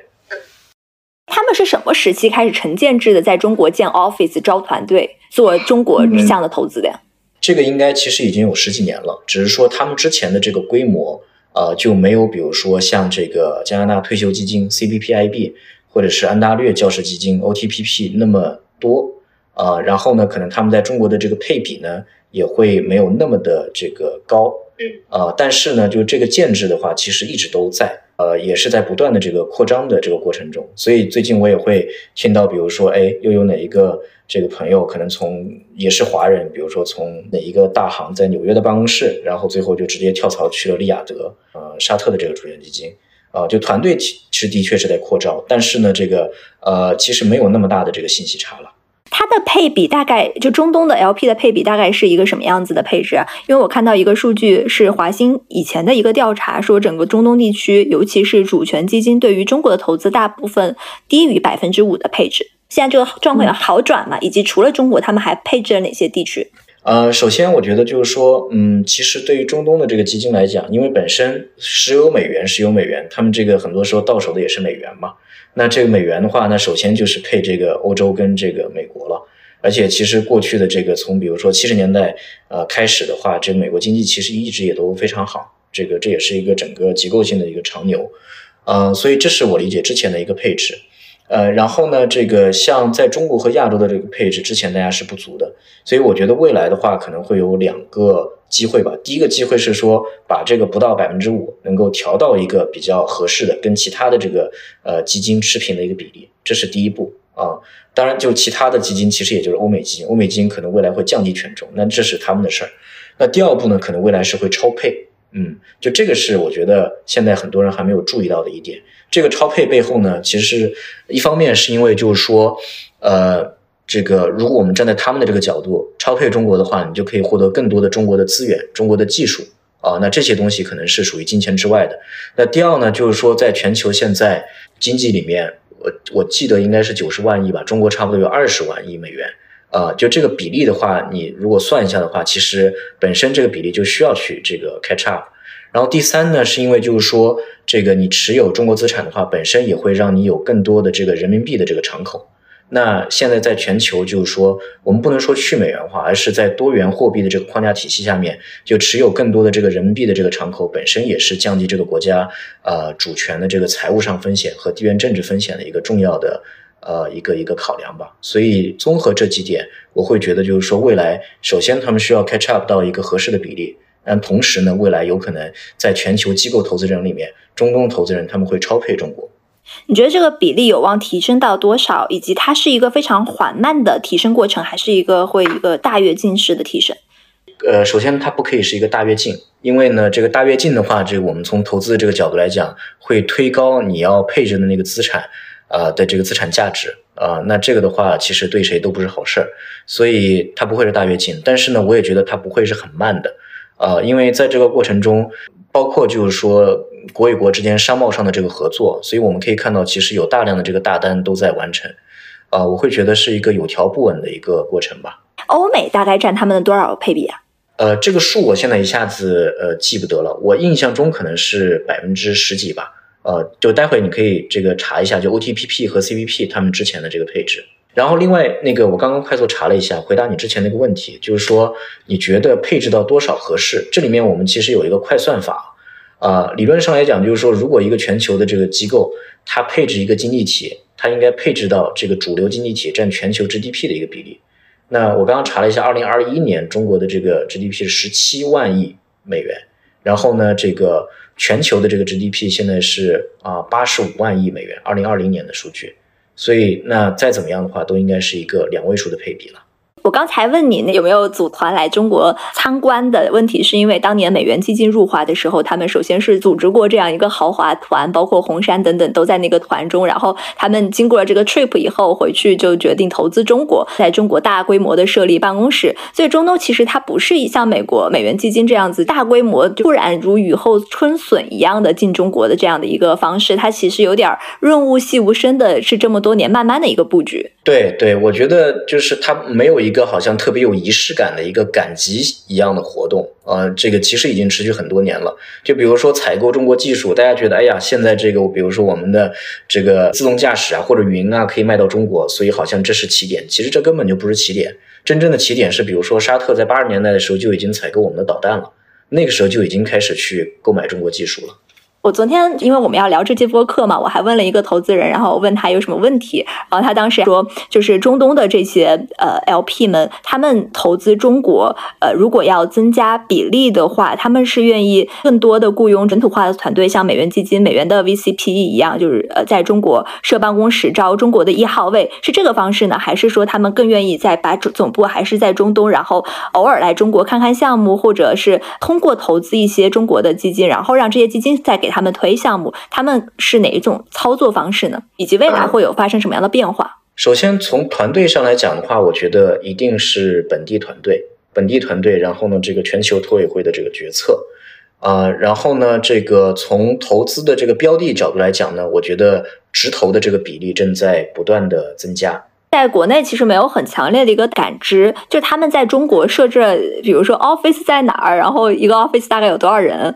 他们是什么时期开始成建制的，在中国建 office 招团队做中国项的投资的呀？这个应该其实已经有十几年了，只是说他们之前的这个规模。呃，就没有比如说像这个加拿大退休基金 （CBPIB） 或者是安大略教师基金 OTPP 那么多，呃，然后呢，可能他们在中国的这个配比呢，也会没有那么的这个高，嗯，呃，但是呢，就这个建制的话，其实一直都在，呃，也是在不断的这个扩张的这个过程中，所以最近我也会听到，比如说，哎，又有哪一个。这个朋友可能从也是华人，比如说从哪一个大行在纽约的办公室，然后最后就直接跳槽去了利雅得，呃，沙特的这个主权基金，啊，就团队其实的确是在扩招，但是呢，这个呃，其实没有那么大的这个信息差了。它的配比大概就中东的 LP 的配比大概是一个什么样子的配置啊？因为我看到一个数据是华兴以前的一个调查，说整个中东地区，尤其是主权基金对于中国的投资，大部分低于百分之五的配置。现在这个状况有好转嘛？以及除了中国，他们还配置了哪些地区？呃，首先我觉得就是说，嗯，其实对于中东的这个基金来讲，因为本身石油美元，石油美元，他们这个很多时候到手的也是美元嘛。那这个美元的话，那首先就是配这个欧洲跟这个美国了，而且其实过去的这个从比如说七十年代呃开始的话，这个美国经济其实一直也都非常好，这个这也是一个整个结构性的一个长牛，呃，所以这是我理解之前的一个配置。呃，然后呢，这个像在中国和亚洲的这个配置，之前大家是不足的，所以我觉得未来的话可能会有两个机会吧。第一个机会是说，把这个不到百分之五能够调到一个比较合适的，跟其他的这个呃基金持平的一个比例，这是第一步啊。当然，就其他的基金，其实也就是欧美基金，欧美基金可能未来会降低权重，那这是他们的事儿。那第二步呢，可能未来是会超配，嗯，就这个是我觉得现在很多人还没有注意到的一点。这个超配背后呢，其实一方面是因为就是说，呃，这个如果我们站在他们的这个角度，超配中国的话，你就可以获得更多的中国的资源、中国的技术啊，那这些东西可能是属于金钱之外的。那第二呢，就是说在全球现在经济里面，我我记得应该是九十万亿吧，中国差不多有二十万亿美元啊，就这个比例的话，你如果算一下的话，其实本身这个比例就需要去这个 catch up。然后第三呢，是因为就是说，这个你持有中国资产的话，本身也会让你有更多的这个人民币的这个敞口。那现在在全球就是说，我们不能说去美元化，而是在多元货币的这个框架体系下面，就持有更多的这个人民币的这个敞口，本身也是降低这个国家呃主权的这个财务上风险和地缘政治风险的一个重要的呃一个一个考量吧。所以综合这几点，我会觉得就是说，未来首先他们需要 catch up 到一个合适的比例。但同时呢，未来有可能在全球机构投资人里面，中东投资人他们会超配中国。你觉得这个比例有望提升到多少？以及它是一个非常缓慢的提升过程，还是一个会一个大跃进式的提升？呃，首先它不可以是一个大跃进，因为呢，这个大跃进的话，这个我们从投资的这个角度来讲，会推高你要配置的那个资产啊的这个资产价值啊，那这个的话，其实对谁都不是好事儿，所以它不会是大跃进。但是呢，我也觉得它不会是很慢的。呃，因为在这个过程中，包括就是说国与国之间商贸上的这个合作，所以我们可以看到，其实有大量的这个大单都在完成。啊，我会觉得是一个有条不紊的一个过程吧。欧美大概占他们的多少配比啊？呃，这个数我现在一下子呃记不得了，我印象中可能是百分之十几吧。呃，就待会你可以这个查一下，就 OTPP 和 CPP 他们之前的这个配置。然后，另外那个，我刚刚快速查了一下，回答你之前那个问题，就是说，你觉得配置到多少合适？这里面我们其实有一个快算法，啊，理论上来讲，就是说，如果一个全球的这个机构，它配置一个经济体，它应该配置到这个主流经济体占全球 GDP 的一个比例。那我刚刚查了一下，二零二一年中国的这个 GDP 是十七万亿美元，然后呢，这个全球的这个 GDP 现在是啊八十五万亿美元，二零二零年的数据。所以，那再怎么样的话，都应该是一个两位数的配比了。我刚才问你，那有没有组团来中国参观的问题？是因为当年美元基金入华的时候，他们首先是组织过这样一个豪华团，包括红杉等等都在那个团中。然后他们经过了这个 trip 以后，回去就决定投资中国，在中国大规模的设立办公室。所以中东其实它不是像美国美元基金这样子大规模突然如雨后春笋一样的进中国的这样的一个方式，它其实有点润物细无声的，是这么多年慢慢的一个布局。对对，我觉得就是它没有一一个好像特别有仪式感的一个赶集一样的活动，呃，这个其实已经持续很多年了。就比如说采购中国技术，大家觉得，哎呀，现在这个，比如说我们的这个自动驾驶啊，或者云啊，可以卖到中国，所以好像这是起点。其实这根本就不是起点，真正的起点是，比如说沙特在八十年代的时候就已经采购我们的导弹了，那个时候就已经开始去购买中国技术了。我昨天因为我们要聊这期播客嘛，我还问了一个投资人，然后我问他有什么问题，然后他当时说，就是中东的这些呃 LP 们，他们投资中国，呃，如果要增加比例的话，他们是愿意更多的雇佣本土化的团队，像美元基金、美元的 VCPE 一样，就是呃在中国设办公室，招中国的一号位，是这个方式呢，还是说他们更愿意在把总总部还是在中东，然后偶尔来中国看看项目，或者是通过投资一些中国的基金，然后让这些基金再给。他们推项目，他们是哪一种操作方式呢？以及未来会有发生什么样的变化？首先从团队上来讲的话，我觉得一定是本地团队，本地团队，然后呢，这个全球托委会的这个决策，啊，然后呢，这个从投资的这个标的角度来讲呢，我觉得直投的这个比例正在不断的增加。在国内其实没有很强烈的一个感知，就他们在中国设置，比如说 office 在哪儿，然后一个 office 大概有多少人。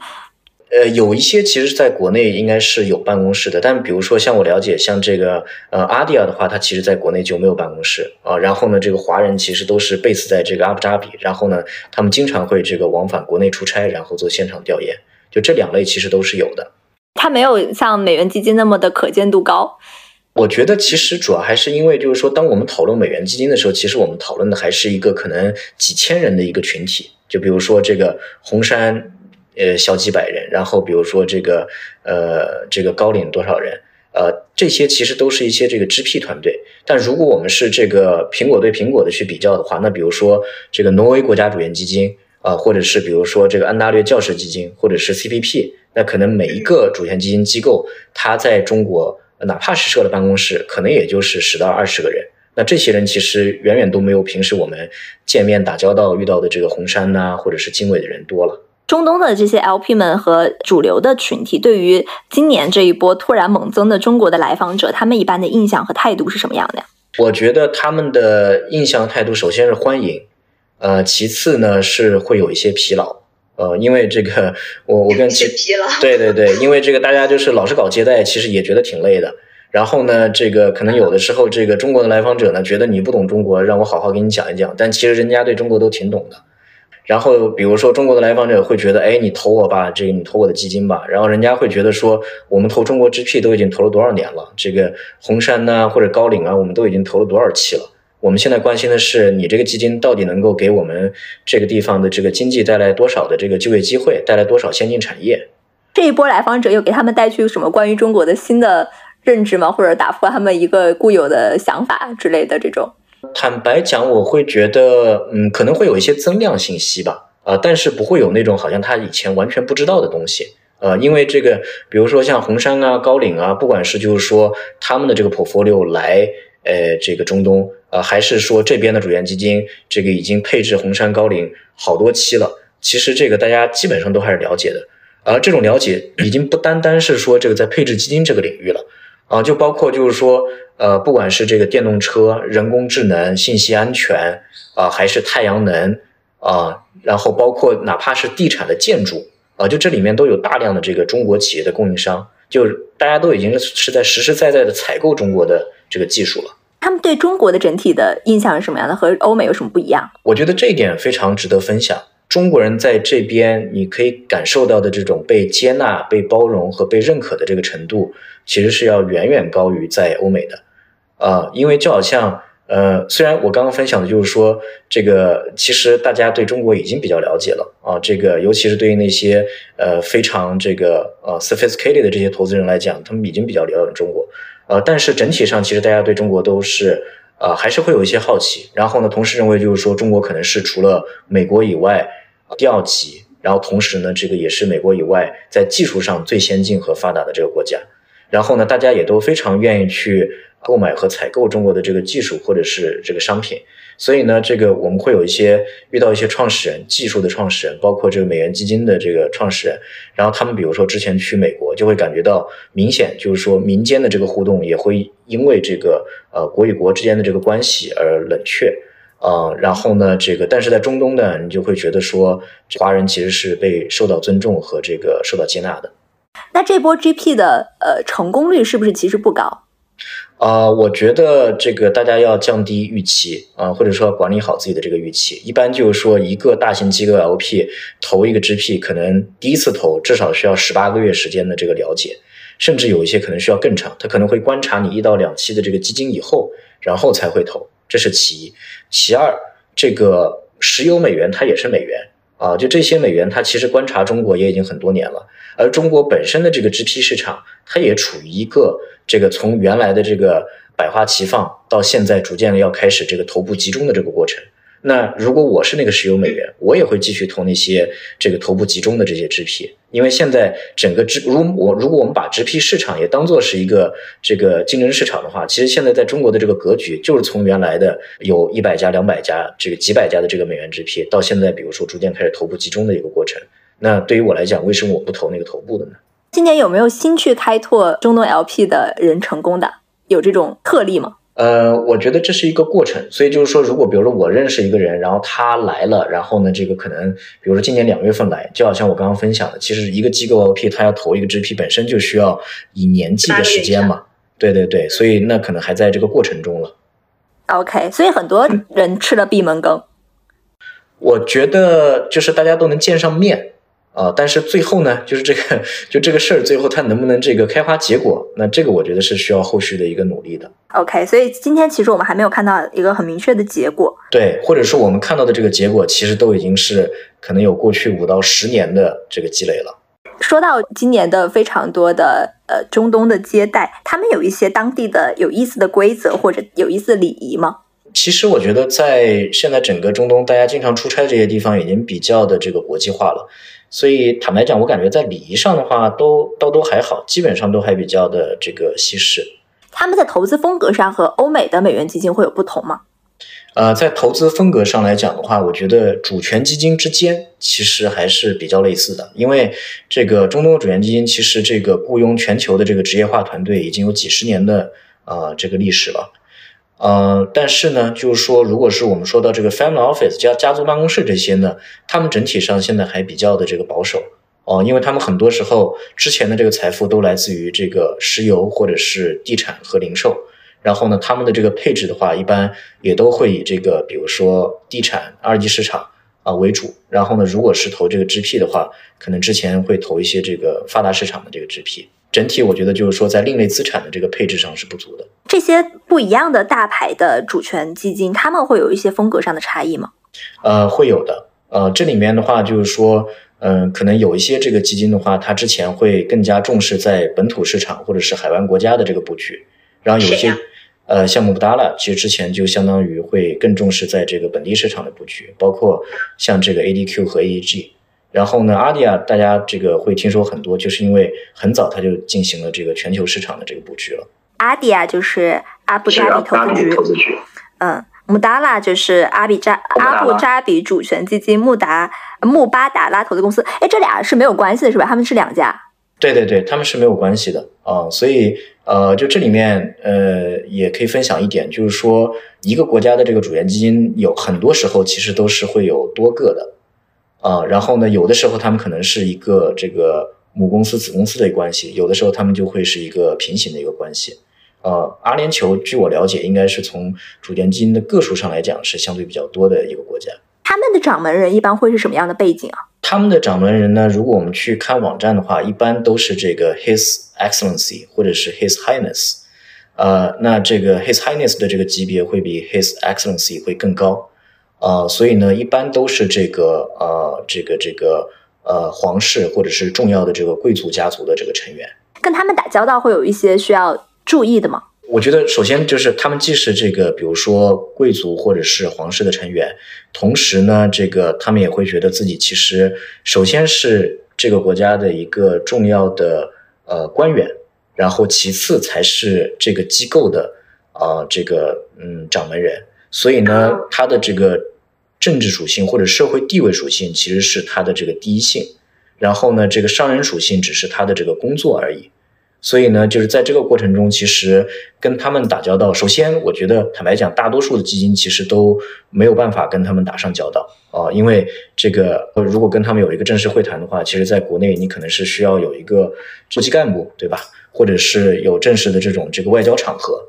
呃，有一些其实在国内应该是有办公室的，但比如说像我了解，像这个呃阿迪亚的话，它其实在国内就没有办公室啊。然后呢，这个华人其实都是 base 在这个阿布扎比，然后呢，他们经常会这个往返国内出差，然后做现场调研。就这两类其实都是有的。它没有像美元基金那么的可见度高。我觉得其实主要还是因为，就是说，当我们讨论美元基金的时候，其实我们讨论的还是一个可能几千人的一个群体。就比如说这个红杉。呃，小几百人，然后比如说这个，呃，这个高领多少人，呃，这些其实都是一些这个支 P 团队。但如果我们是这个苹果对苹果的去比较的话，那比如说这个挪威国家主权基金啊，或者是比如说这个安大略教师基金，或者是 CPP，那可能每一个主权基金机构，它在中国哪怕是设了办公室，可能也就是十到二十个人。那这些人其实远远都没有平时我们见面打交道遇到的这个红杉呐，或者是经纬的人多了。中东的这些 LP 们和主流的群体，对于今年这一波突然猛增的中国的来访者，他们一般的印象和态度是什么样的呀？我觉得他们的印象态度，首先是欢迎，呃，其次呢是会有一些疲劳，呃，因为这个我我跟疲劳，对对对，因为这个大家就是老是搞接待，其实也觉得挺累的。然后呢，这个可能有的时候，这个中国的来访者呢，觉得你不懂中国，让我好好给你讲一讲，但其实人家对中国都挺懂的。然后，比如说中国的来访者会觉得，哎，你投我吧，这个你投我的基金吧。然后人家会觉得说，我们投中国 GP 都已经投了多少年了，这个红杉呐或者高瓴啊，我们都已经投了多少期了。我们现在关心的是，你这个基金到底能够给我们这个地方的这个经济带来多少的这个就业机会，带来多少先进产业？这一波来访者又给他们带去什么关于中国的新的认知吗？或者打破他们一个固有的想法之类的这种？坦白讲，我会觉得，嗯，可能会有一些增量信息吧，啊，但是不会有那种好像他以前完全不知道的东西，呃，因为这个，比如说像红杉啊、高瓴啊，不管是就是说他们的这个 portfolio 来，呃，这个中东，呃，还是说这边的主权基金，这个已经配置红杉、高瓴好多期了，其实这个大家基本上都还是了解的，而这种了解已经不单单是说这个在配置基金这个领域了。啊，就包括就是说，呃，不管是这个电动车、人工智能、信息安全啊，还是太阳能啊，然后包括哪怕是地产的建筑啊，就这里面都有大量的这个中国企业的供应商，就大家都已经是在实实在在的采购中国的这个技术了。他们对中国的整体的印象是什么样的？和欧美有什么不一样？我觉得这一点非常值得分享。中国人在这边，你可以感受到的这种被接纳、被包容和被认可的这个程度，其实是要远远高于在欧美的，啊，因为就好像，呃，虽然我刚刚分享的就是说，这个其实大家对中国已经比较了解了，啊，这个尤其是对于那些呃非常这个呃 sophisticated 的这些投资人来讲，他们已经比较了解中国，呃，但是整体上其实大家对中国都是。啊，还是会有一些好奇，然后呢，同时认为就是说，中国可能是除了美国以外第二级，然后同时呢，这个也是美国以外在技术上最先进和发达的这个国家，然后呢，大家也都非常愿意去购买和采购中国的这个技术或者是这个商品。所以呢，这个我们会有一些遇到一些创始人、技术的创始人，包括这个美元基金的这个创始人，然后他们比如说之前去美国，就会感觉到明显就是说民间的这个互动也会因为这个呃国与国之间的这个关系而冷却，啊，然后呢，这个但是在中东呢，你就会觉得说华人其实是被受到尊重和这个受到接纳的。那这波 GP 的呃成功率是不是其实不高？啊，我觉得这个大家要降低预期啊，或者说管理好自己的这个预期。一般就是说，一个大型机构 LP 投一个 GP，可能第一次投至少需要十八个月时间的这个了解，甚至有一些可能需要更长。他可能会观察你一到两期的这个基金以后，然后才会投，这是其一。其二，这个石油美元它也是美元啊，就这些美元，它其实观察中国也已经很多年了。而中国本身的这个直批市场，它也处于一个这个从原来的这个百花齐放，到现在逐渐的要开始这个头部集中的这个过程。那如果我是那个石油美元，我也会继续投那些这个头部集中的这些直批因为现在整个 G 如我如果我们把直批市场也当做是一个这个竞争市场的话，其实现在在中国的这个格局就是从原来的有一百家、两百家、这个几百家的这个美元直批到现在比如说逐渐开始头部集中的一个过程。那对于我来讲，为什么我不投那个头部的呢？今年有没有新去开拓中东 LP 的人成功的？有这种特例吗？呃，我觉得这是一个过程，所以就是说，如果比如说我认识一个人，然后他来了，然后呢，这个可能比如说今年两月份来，就好像我刚刚分享的，其实一个机构 LP 他要投一个 GP 本身就需要以年计的时间嘛，对对对，所以那可能还在这个过程中了。OK，所以很多人吃了闭门羹。我觉得就是大家都能见上面。啊，但是最后呢，就是这个，就这个事儿，最后它能不能这个开花结果？那这个我觉得是需要后续的一个努力的。OK，所以今天其实我们还没有看到一个很明确的结果。对，或者说我们看到的这个结果，其实都已经是可能有过去五到十年的这个积累了。说到今年的非常多的呃中东的接待，他们有一些当地的有意思的规则或者有意思的礼仪吗？其实我觉得在现在整个中东，大家经常出差这些地方已经比较的这个国际化了。所以坦白讲，我感觉在礼仪上的话，都都都还好，基本上都还比较的这个西式。他们在投资风格上和欧美的美元基金会有不同吗？呃，在投资风格上来讲的话，我觉得主权基金之间其实还是比较类似的，因为这个中东主权基金其实这个雇佣全球的这个职业化团队已经有几十年的呃这个历史了。呃，但是呢，就是说，如果是我们说到这个 family office 家家族办公室这些呢，他们整体上现在还比较的这个保守。哦，因为他们很多时候之前的这个财富都来自于这个石油或者是地产和零售，然后呢，他们的这个配置的话，一般也都会以这个比如说地产二级市场啊为主，然后呢，如果是投这个 GP 的话，可能之前会投一些这个发达市场的这个 GP。整体我觉得就是说，在另类资产的这个配置上是不足的。这些不一样的大牌的主权基金，他们会有一些风格上的差异吗？呃，会有的。呃，这里面的话就是说，嗯，可能有一些这个基金的话，它之前会更加重视在本土市场或者是海湾国家的这个布局，然后有一些呃，项目不搭了，其实之前就相当于会更重视在这个本地市场的布局，包括像这个 ADQ 和 AEG。然后呢，阿迪亚大家这个会听说很多，就是因为很早他就进行了这个全球市场的这个布局了。阿迪亚就是阿布扎比投资局，嗯，穆达拉就是阿比扎阿布扎比主权基金穆达穆巴达拉投资公司。哎，这俩是没有关系的，是吧？他们是两家。对对对，他们是没有关系的啊。所以呃，就这里面呃，也可以分享一点，就是说一个国家的这个主权基金有很多时候其实都是会有多个的。啊，然后呢，有的时候他们可能是一个这个母公司、子公司的关系，有的时候他们就会是一个平行的一个关系。呃，阿联酋据我了解，应该是从主权基金的个数上来讲是相对比较多的一个国家。他们的掌门人一般会是什么样的背景啊？他们的掌门人呢，如果我们去看网站的话，一般都是这个 His Excellency 或者是 His Highness。呃，那这个 His Highness 的这个级别会比 His Excellency 会更高。啊，所以呢，一般都是这个呃，这个这个呃，皇室或者是重要的这个贵族家族的这个成员，跟他们打交道会有一些需要注意的吗？我觉得首先就是他们既是这个，比如说贵族或者是皇室的成员，同时呢，这个他们也会觉得自己其实首先是这个国家的一个重要的呃官员，然后其次才是这个机构的啊这个嗯掌门人，所以呢，他的这个。政治属性或者社会地位属性其实是他的这个第一性，然后呢，这个商人属性只是他的这个工作而已。所以呢，就是在这个过程中，其实跟他们打交道，首先我觉得坦白讲，大多数的基金其实都没有办法跟他们打上交道啊，因为这个如果跟他们有一个正式会谈的话，其实在国内你可能是需要有一个部级干部，对吧？或者是有正式的这种这个外交场合。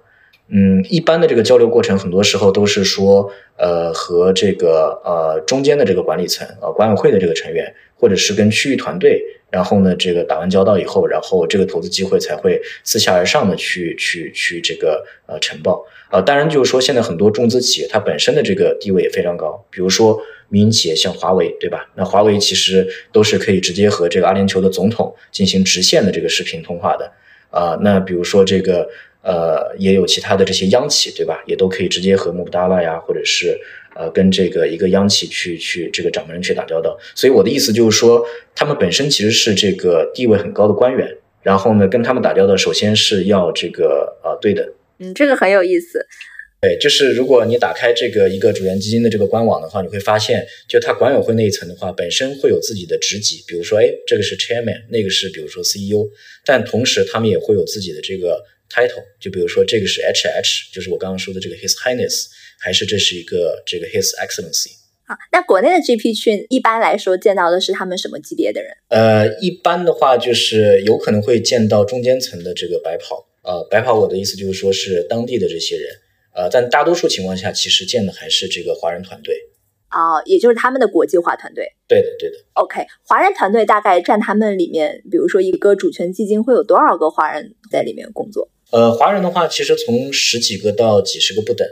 嗯，一般的这个交流过程，很多时候都是说，呃，和这个呃中间的这个管理层，呃管委会的这个成员，或者是跟区域团队，然后呢，这个打完交道以后，然后这个投资机会才会自下而上的去去去这个呃呈报。啊，当然就是说，现在很多中资企业它本身的这个地位也非常高，比如说民营企业像华为，对吧？那华为其实都是可以直接和这个阿联酋的总统进行直线的这个视频通话的。啊，那比如说这个。呃，也有其他的这些央企，对吧？也都可以直接和穆布达拉呀，或者是呃跟这个一个央企去去这个掌门人去打交道。所以我的意思就是说，他们本身其实是这个地位很高的官员，然后呢跟他们打交道，首先是要这个呃对等。嗯，这个很有意思。对，就是如果你打开这个一个主权基金的这个官网的话，你会发现，就它管委会那一层的话，本身会有自己的职级，比如说，哎，这个是 chairman，那个是比如说 CEO，但同时他们也会有自己的这个 title，就比如说这个是 HH，就是我刚刚说的这个 His Highness，还是这是一个这个 His Excellency。好，那国内的 GP 群一般来说见到的是他们什么级别的人？呃，一般的话就是有可能会见到中间层的这个白袍，呃，白袍我的意思就是说是当地的这些人。呃，但大多数情况下，其实见的还是这个华人团队，哦，也就是他们的国际化团队。对的，对的。OK，华人团队大概占他们里面，比如说一个主权基金会有多少个华人在里面工作？呃，华人的话，其实从十几个到几十个不等。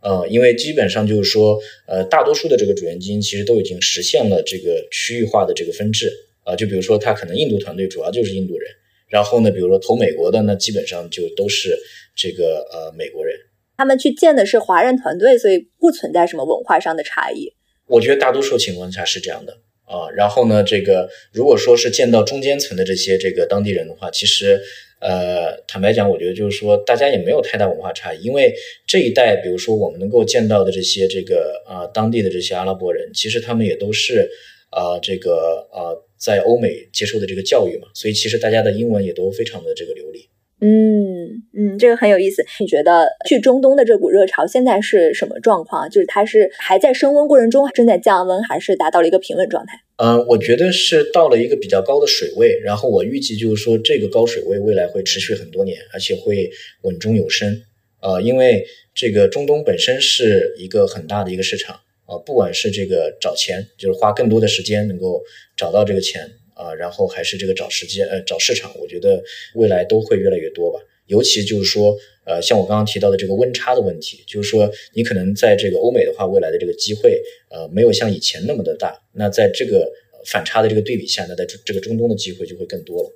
呃，因为基本上就是说，呃，大多数的这个主权基金其实都已经实现了这个区域化的这个分治。啊，就比如说，他可能印度团队主要就是印度人，然后呢，比如说投美国的，那基本上就都是这个呃美国人。他们去建的是华人团队，所以不存在什么文化上的差异。我觉得大多数情况下是这样的啊。然后呢，这个如果说是见到中间层的这些这个当地人的话，其实呃，坦白讲，我觉得就是说大家也没有太大文化差异，因为这一代，比如说我们能够见到的这些这个啊当地的这些阿拉伯人，其实他们也都是啊这个啊在欧美接受的这个教育嘛，所以其实大家的英文也都非常的这个流利。嗯嗯，这个很有意思。你觉得去中东的这股热潮现在是什么状况？就是它是还在升温过程中，正在降温，还是达到了一个平稳状态？嗯，我觉得是到了一个比较高的水位。然后我预计就是说，这个高水位未来会持续很多年，而且会稳中有升。呃，因为这个中东本身是一个很大的一个市场啊，不管是这个找钱，就是花更多的时间能够找到这个钱。啊，然后还是这个找时间，呃，找市场，我觉得未来都会越来越多吧。尤其就是说，呃，像我刚刚提到的这个温差的问题，就是说，你可能在这个欧美的话，未来的这个机会，呃，没有像以前那么的大。那在这个反差的这个对比下，那在这这个中东的机会就会更多了。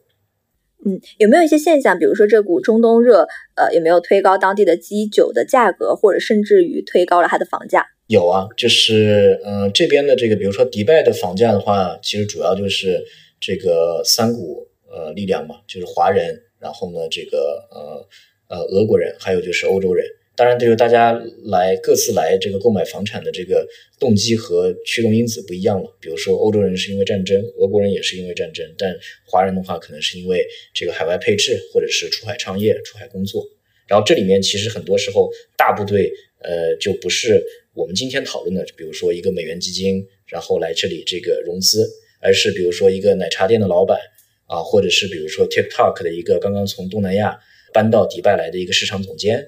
嗯，有没有一些现象，比如说这股中东热，呃，有没有推高当地的基酒的价格，或者甚至于推高了它的房价？有啊，就是呃，这边的这个，比如说迪拜的房价的话，其实主要就是。这个三股呃力量嘛，就是华人，然后呢，这个呃呃俄国人，还有就是欧洲人。当然，就是大家来各自来这个购买房产的这个动机和驱动因子不一样了。比如说，欧洲人是因为战争，俄国人也是因为战争，但华人的话可能是因为这个海外配置，或者是出海创业、出海工作。然后这里面其实很多时候大部队呃就不是我们今天讨论的，比如说一个美元基金，然后来这里这个融资。而是比如说一个奶茶店的老板啊，或者是比如说 TikTok 的一个刚刚从东南亚搬到迪拜来的一个市场总监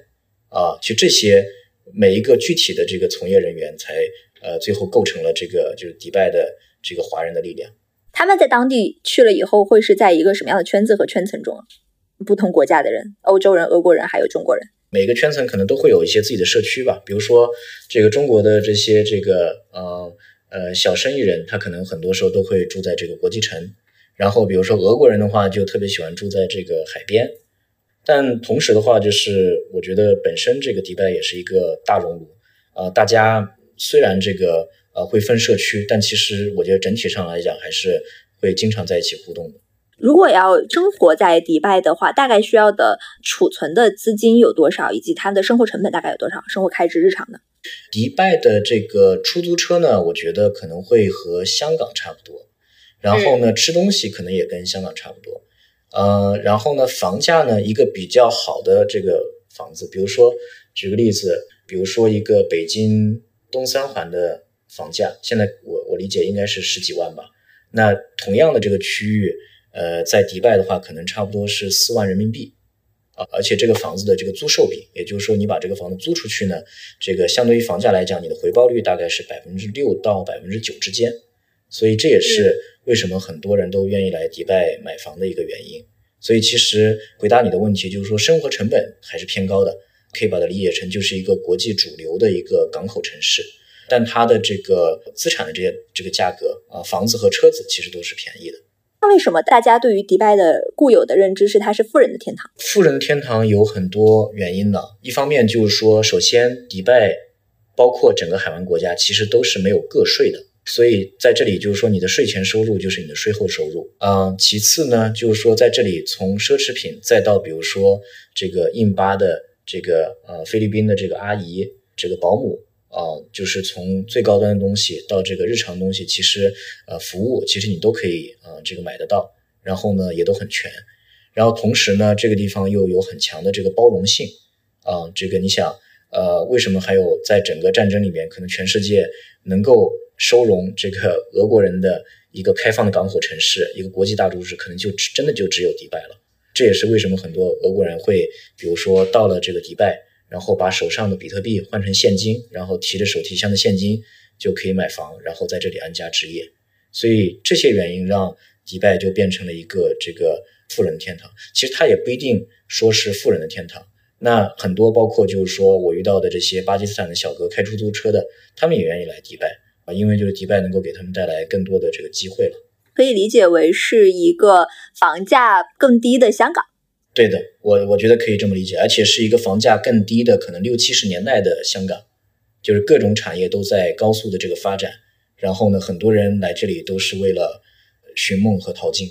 啊，就这些每一个具体的这个从业人员，才呃最后构成了这个就是迪拜的这个华人的力量。他们在当地去了以后，会是在一个什么样的圈子和圈层中？不同国家的人，欧洲人、俄国人还有中国人，每个圈层可能都会有一些自己的社区吧。比如说这个中国的这些这个呃。呃，小生意人他可能很多时候都会住在这个国际城，然后比如说俄国人的话就特别喜欢住在这个海边，但同时的话就是我觉得本身这个迪拜也是一个大熔炉，啊，大家虽然这个呃会分社区，但其实我觉得整体上来讲还是会经常在一起互动的。如果要生活在迪拜的话，大概需要的储存的资金有多少，以及它的生活成本大概有多少？生活开支日常的。迪拜的这个出租车呢，我觉得可能会和香港差不多。然后呢，吃东西可能也跟香港差不多。呃，然后呢，房价呢，一个比较好的这个房子，比如说举个例子，比如说一个北京东三环的房价，现在我我理解应该是十几万吧。那同样的这个区域。呃，在迪拜的话，可能差不多是四万人民币，啊，而且这个房子的这个租售比，也就是说，你把这个房子租出去呢，这个相对于房价来讲，你的回报率大概是百分之六到百分之九之间，所以这也是为什么很多人都愿意来迪拜买房的一个原因。所以其实回答你的问题，就是说生活成本还是偏高的，可以把它理解成就是一个国际主流的一个港口城市，但它的这个资产的这些这个价格啊，房子和车子其实都是便宜的。那为什么大家对于迪拜的固有的认知是它是富人的天堂？富人的天堂有很多原因的。一方面就是说，首先迪拜包括整个海湾国家，其实都是没有个税的。所以在这里就是说，你的税前收入就是你的税后收入。嗯，其次呢，就是说在这里从奢侈品再到比如说这个印巴的这个呃菲律宾的这个阿姨、这个保姆啊，就是从最高端的东西到这个日常东西，其实呃服务其实你都可以呃这个买得到，然后呢也都很全。然后同时呢，这个地方又有很强的这个包容性啊，这个你想呃为什么还有在整个战争里面可能全世界能够。收容这个俄国人的一个开放的港口城市，一个国际大都市，可能就真的就只有迪拜了。这也是为什么很多俄国人会，比如说到了这个迪拜，然后把手上的比特币换成现金，然后提着手提箱的现金就可以买房，然后在这里安家置业。所以这些原因让迪拜就变成了一个这个富人的天堂。其实它也不一定说是富人的天堂。那很多包括就是说我遇到的这些巴基斯坦的小哥开出租车的，他们也愿意来迪拜啊。因为就是迪拜能够给他们带来更多的这个机会了，可以理解为是一个房价更低的香港。对的，我我觉得可以这么理解，而且是一个房价更低的，可能六七十年代的香港，就是各种产业都在高速的这个发展，然后呢，很多人来这里都是为了寻梦和淘金。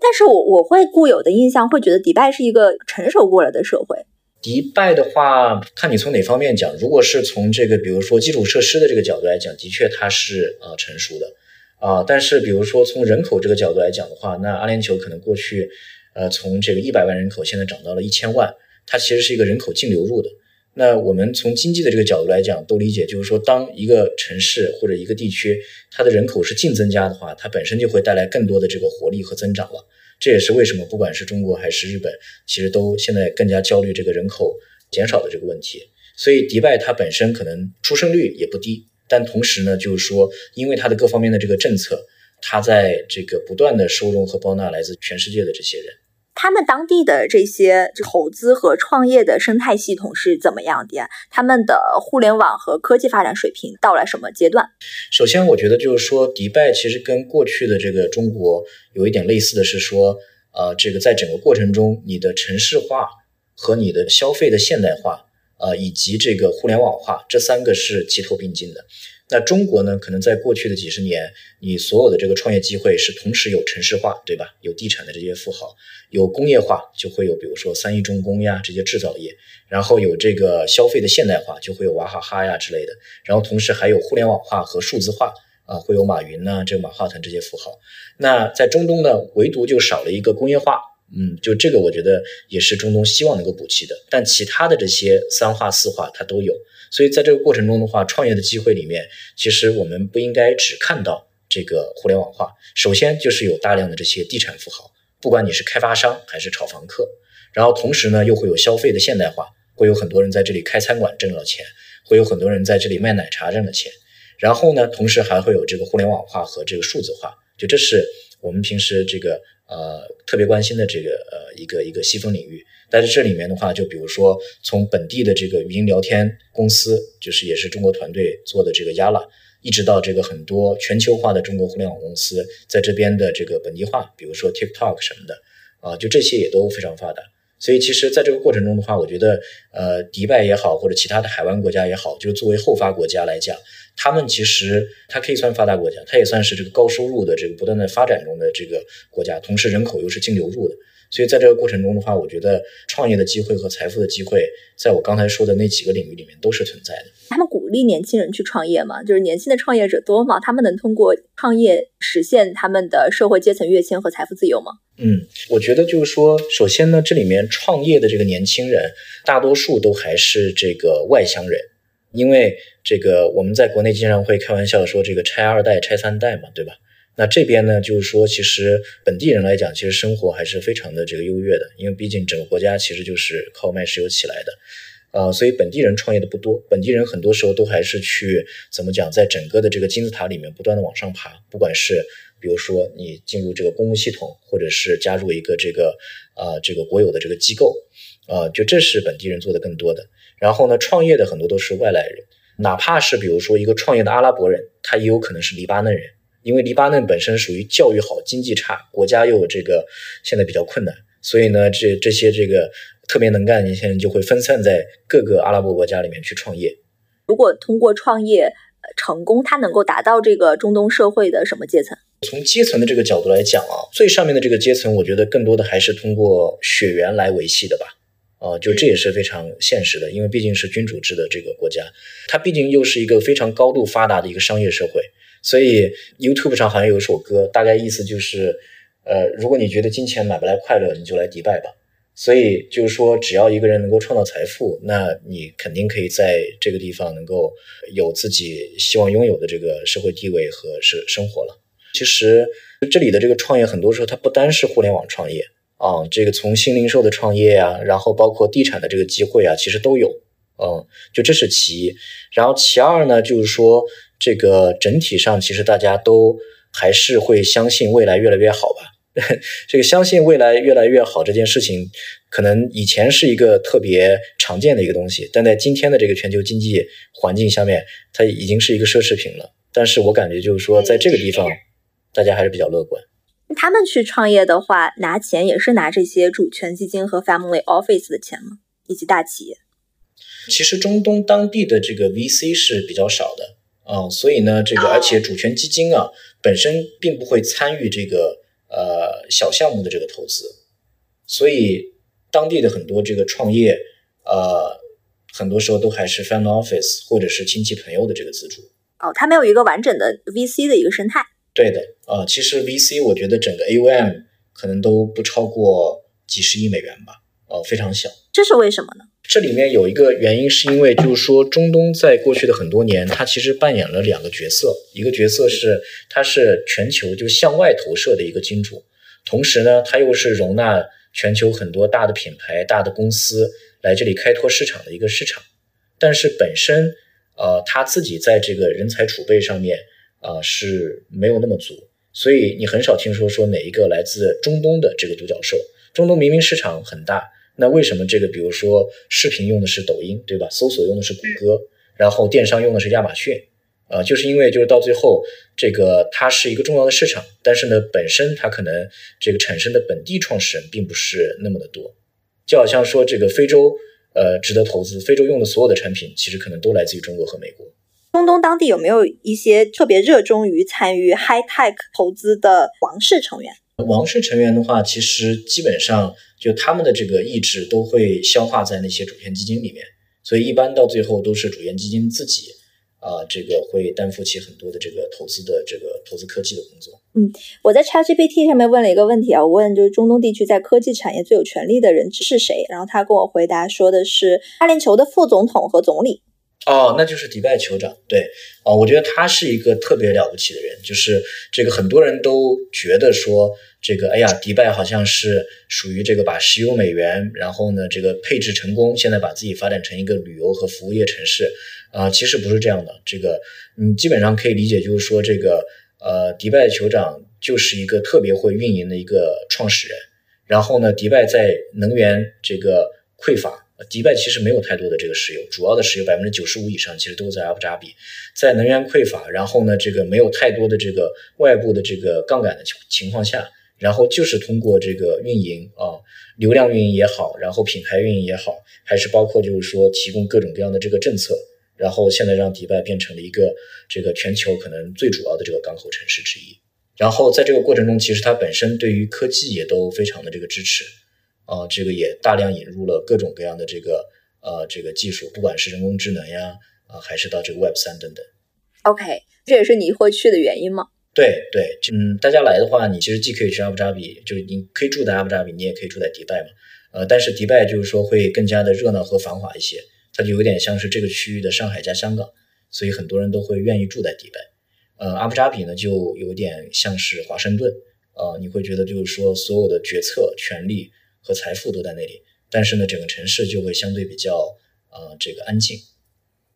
但是我我会固有的印象会觉得迪拜是一个成熟过了的社会。迪拜的话，看你从哪方面讲。如果是从这个，比如说基础设施的这个角度来讲，的确它是啊成熟的啊。但是，比如说从人口这个角度来讲的话，那阿联酋可能过去，呃，从这个一百万人口现在涨到了一千万，它其实是一个人口净流入的。那我们从经济的这个角度来讲，都理解，就是说，当一个城市或者一个地区它的人口是净增加的话，它本身就会带来更多的这个活力和增长了。这也是为什么，不管是中国还是日本，其实都现在更加焦虑这个人口减少的这个问题。所以，迪拜它本身可能出生率也不低，但同时呢，就是说，因为它的各方面的这个政策，它在这个不断的收容和包纳来自全世界的这些人。他们当地的这些投资和创业的生态系统是怎么样的呀？他们的互联网和科技发展水平到了什么阶段？首先，我觉得就是说，迪拜其实跟过去的这个中国有一点类似的是说，呃，这个在整个过程中，你的城市化和你的消费的现代化，呃，以及这个互联网化，这三个是齐头并进的。那中国呢？可能在过去的几十年，你所有的这个创业机会是同时有城市化，对吧？有地产的这些富豪，有工业化，就会有比如说三一重工呀这些制造业，然后有这个消费的现代化，就会有娃哈哈呀之类的，然后同时还有互联网化和数字化啊，会有马云呢，这马化腾这些富豪。那在中东呢，唯独就少了一个工业化，嗯，就这个我觉得也是中东希望能够补齐的，但其他的这些三化四化它都有。所以在这个过程中的话，创业的机会里面，其实我们不应该只看到这个互联网化。首先就是有大量的这些地产富豪，不管你是开发商还是炒房客，然后同时呢又会有消费的现代化，会有很多人在这里开餐馆挣了钱，会有很多人在这里卖奶茶挣了钱，然后呢同时还会有这个互联网化和这个数字化，就这是我们平时这个呃特别关心的这个呃一个一个细分领域。但是这里面的话，就比如说从本地的这个语音聊天公司，就是也是中国团队做的这个 Yala，一直到这个很多全球化的中国互联网公司在这边的这个本地化，比如说 TikTok 什么的，啊，就这些也都非常发达。所以其实在这个过程中的话，我觉得，呃，迪拜也好，或者其他的海湾国家也好，就是作为后发国家来讲，他们其实它可以算发达国家，它也算是这个高收入的这个不断在发展中的这个国家，同时人口又是净流入的。所以在这个过程中的话，我觉得创业的机会和财富的机会，在我刚才说的那几个领域里面都是存在的。他们鼓励年轻人去创业吗？就是年轻的创业者多吗？他们能通过创业实现他们的社会阶层跃迁和财富自由吗？嗯，我觉得就是说，首先呢，这里面创业的这个年轻人，大多数都还是这个外乡人，因为这个我们在国内经常会开玩笑说这个拆二代、拆三代嘛，对吧？那这边呢，就是说，其实本地人来讲，其实生活还是非常的这个优越的，因为毕竟整个国家其实就是靠卖石油起来的，啊，所以本地人创业的不多，本地人很多时候都还是去怎么讲，在整个的这个金字塔里面不断的往上爬，不管是比如说你进入这个公务系统，或者是加入一个这个啊这个国有的这个机构，啊，就这是本地人做的更多的。然后呢，创业的很多都是外来人，哪怕是比如说一个创业的阿拉伯人，他也有可能是黎巴嫩人。因为黎巴嫩本身属于教育好、经济差，国家又有这个现在比较困难，所以呢，这这些这个特别能干的年轻人就会分散在各个阿拉伯国家里面去创业。如果通过创业成功，他能够达到这个中东社会的什么阶层？从阶层的这个角度来讲啊，最上面的这个阶层，我觉得更多的还是通过血缘来维系的吧。啊，就这也是非常现实的，因为毕竟是君主制的这个国家，它毕竟又是一个非常高度发达的一个商业社会，所以 YouTube 上好像有一首歌，大概意思就是，呃，如果你觉得金钱买不来快乐，你就来迪拜吧。所以就是说，只要一个人能够创造财富，那你肯定可以在这个地方能够有自己希望拥有的这个社会地位和生生活了。其实这里的这个创业，很多时候它不单是互联网创业。啊，这个从新零售的创业啊，然后包括地产的这个机会啊，其实都有。嗯，就这是其一。然后其二呢，就是说这个整体上其实大家都还是会相信未来越来越好吧。这个相信未来越来越好这件事情，可能以前是一个特别常见的一个东西，但在今天的这个全球经济环境下面，它已经是一个奢侈品了。但是我感觉就是说，在这个地方，大家还是比较乐观。他们去创业的话，拿钱也是拿这些主权基金和 family office 的钱吗？以及大企业？其实中东当地的这个 VC 是比较少的啊，所以呢，这个而且主权基金啊本身并不会参与这个呃小项目的这个投资，所以当地的很多这个创业呃很多时候都还是 family office 或者是亲戚朋友的这个资助。哦，它没有一个完整的 VC 的一个生态。对的，啊，其实 VC 我觉得整个 AUM 可能都不超过几十亿美元吧，呃，非常小。这是为什么呢？这里面有一个原因，是因为就是说中东在过去的很多年，它其实扮演了两个角色，一个角色是它是全球就向外投射的一个金主，同时呢，它又是容纳全球很多大的品牌、大的公司来这里开拓市场的一个市场。但是本身，呃，它自己在这个人才储备上面。啊，是没有那么足，所以你很少听说说哪一个来自中东的这个独角兽。中东明明市场很大，那为什么这个比如说视频用的是抖音，对吧？搜索用的是谷歌，然后电商用的是亚马逊，啊，就是因为就是到最后这个它是一个重要的市场，但是呢，本身它可能这个产生的本地创始人并不是那么的多，就好像说这个非洲呃值得投资，非洲用的所有的产品其实可能都来自于中国和美国。中东当地有没有一些特别热衷于参与 high tech 投资的王室成员？王室成员的话，其实基本上就他们的这个意志都会消化在那些主权基金里面，所以一般到最后都是主权基金自己啊，这个会担负起很多的这个投资的这个投资科技的工作。嗯，我在 ChatGPT 上面问了一个问题啊，我问就是中东地区在科技产业最有权利的人是谁，然后他跟我回答说的是阿联酋的副总统和总理。哦，那就是迪拜酋长，对，啊，我觉得他是一个特别了不起的人，就是这个很多人都觉得说，这个哎呀，迪拜好像是属于这个把石油美元，然后呢，这个配置成功，现在把自己发展成一个旅游和服务业城市，啊，其实不是这样的，这个你基本上可以理解就是说，这个呃，迪拜酋长就是一个特别会运营的一个创始人，然后呢，迪拜在能源这个匮乏。迪拜其实没有太多的这个石油，主要的石油百分之九十五以上其实都在阿布扎比，在能源匮乏，然后呢，这个没有太多的这个外部的这个杠杆的情情况下，然后就是通过这个运营啊，流量运营也好，然后品牌运营也好，还是包括就是说提供各种各样的这个政策，然后现在让迪拜变成了一个这个全球可能最主要的这个港口城市之一。然后在这个过程中，其实它本身对于科技也都非常的这个支持。啊，这个也大量引入了各种各样的这个呃这个技术，不管是人工智能呀，啊还是到这个 Web 三等等。OK，这也是你会去的原因吗？对对，嗯，大家来的话，你其实既可以去阿布扎比，就是你可以住在阿布扎比，你也可以住在迪拜嘛。呃，但是迪拜就是说会更加的热闹和繁华一些，它就有点像是这个区域的上海加香港，所以很多人都会愿意住在迪拜。呃，阿布扎比呢就有点像是华盛顿，呃，你会觉得就是说所有的决策权力。和财富都在那里，但是呢，整个城市就会相对比较呃这个安静。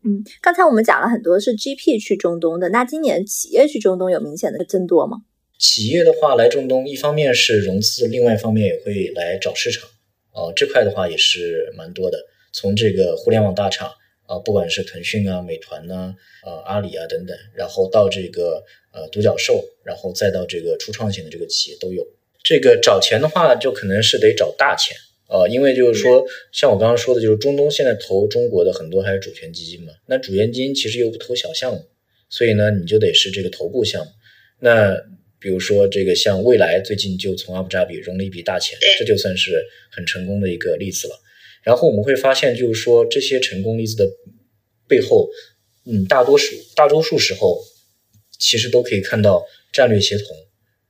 嗯，刚才我们讲了很多是 GP 去中东的，那今年企业去中东有明显的增多吗？企业的话来中东，一方面是融资，另外一方面也会来找市场。呃，这块的话也是蛮多的。从这个互联网大厂啊，不管是腾讯啊、美团呐、呃阿里啊等等，然后到这个呃独角兽，然后再到这个初创型的这个企业都有。这个找钱的话，就可能是得找大钱呃，因为就是说，像我刚刚说的，就是中东现在投中国的很多还是主权基金嘛，那主权基金其实又不投小项目，所以呢，你就得是这个头部项目。那比如说这个像未来最近就从阿布扎比融了一笔大钱，这就算是很成功的一个例子了。然后我们会发现，就是说这些成功例子的背后，嗯，大多数大多数时候其实都可以看到战略协同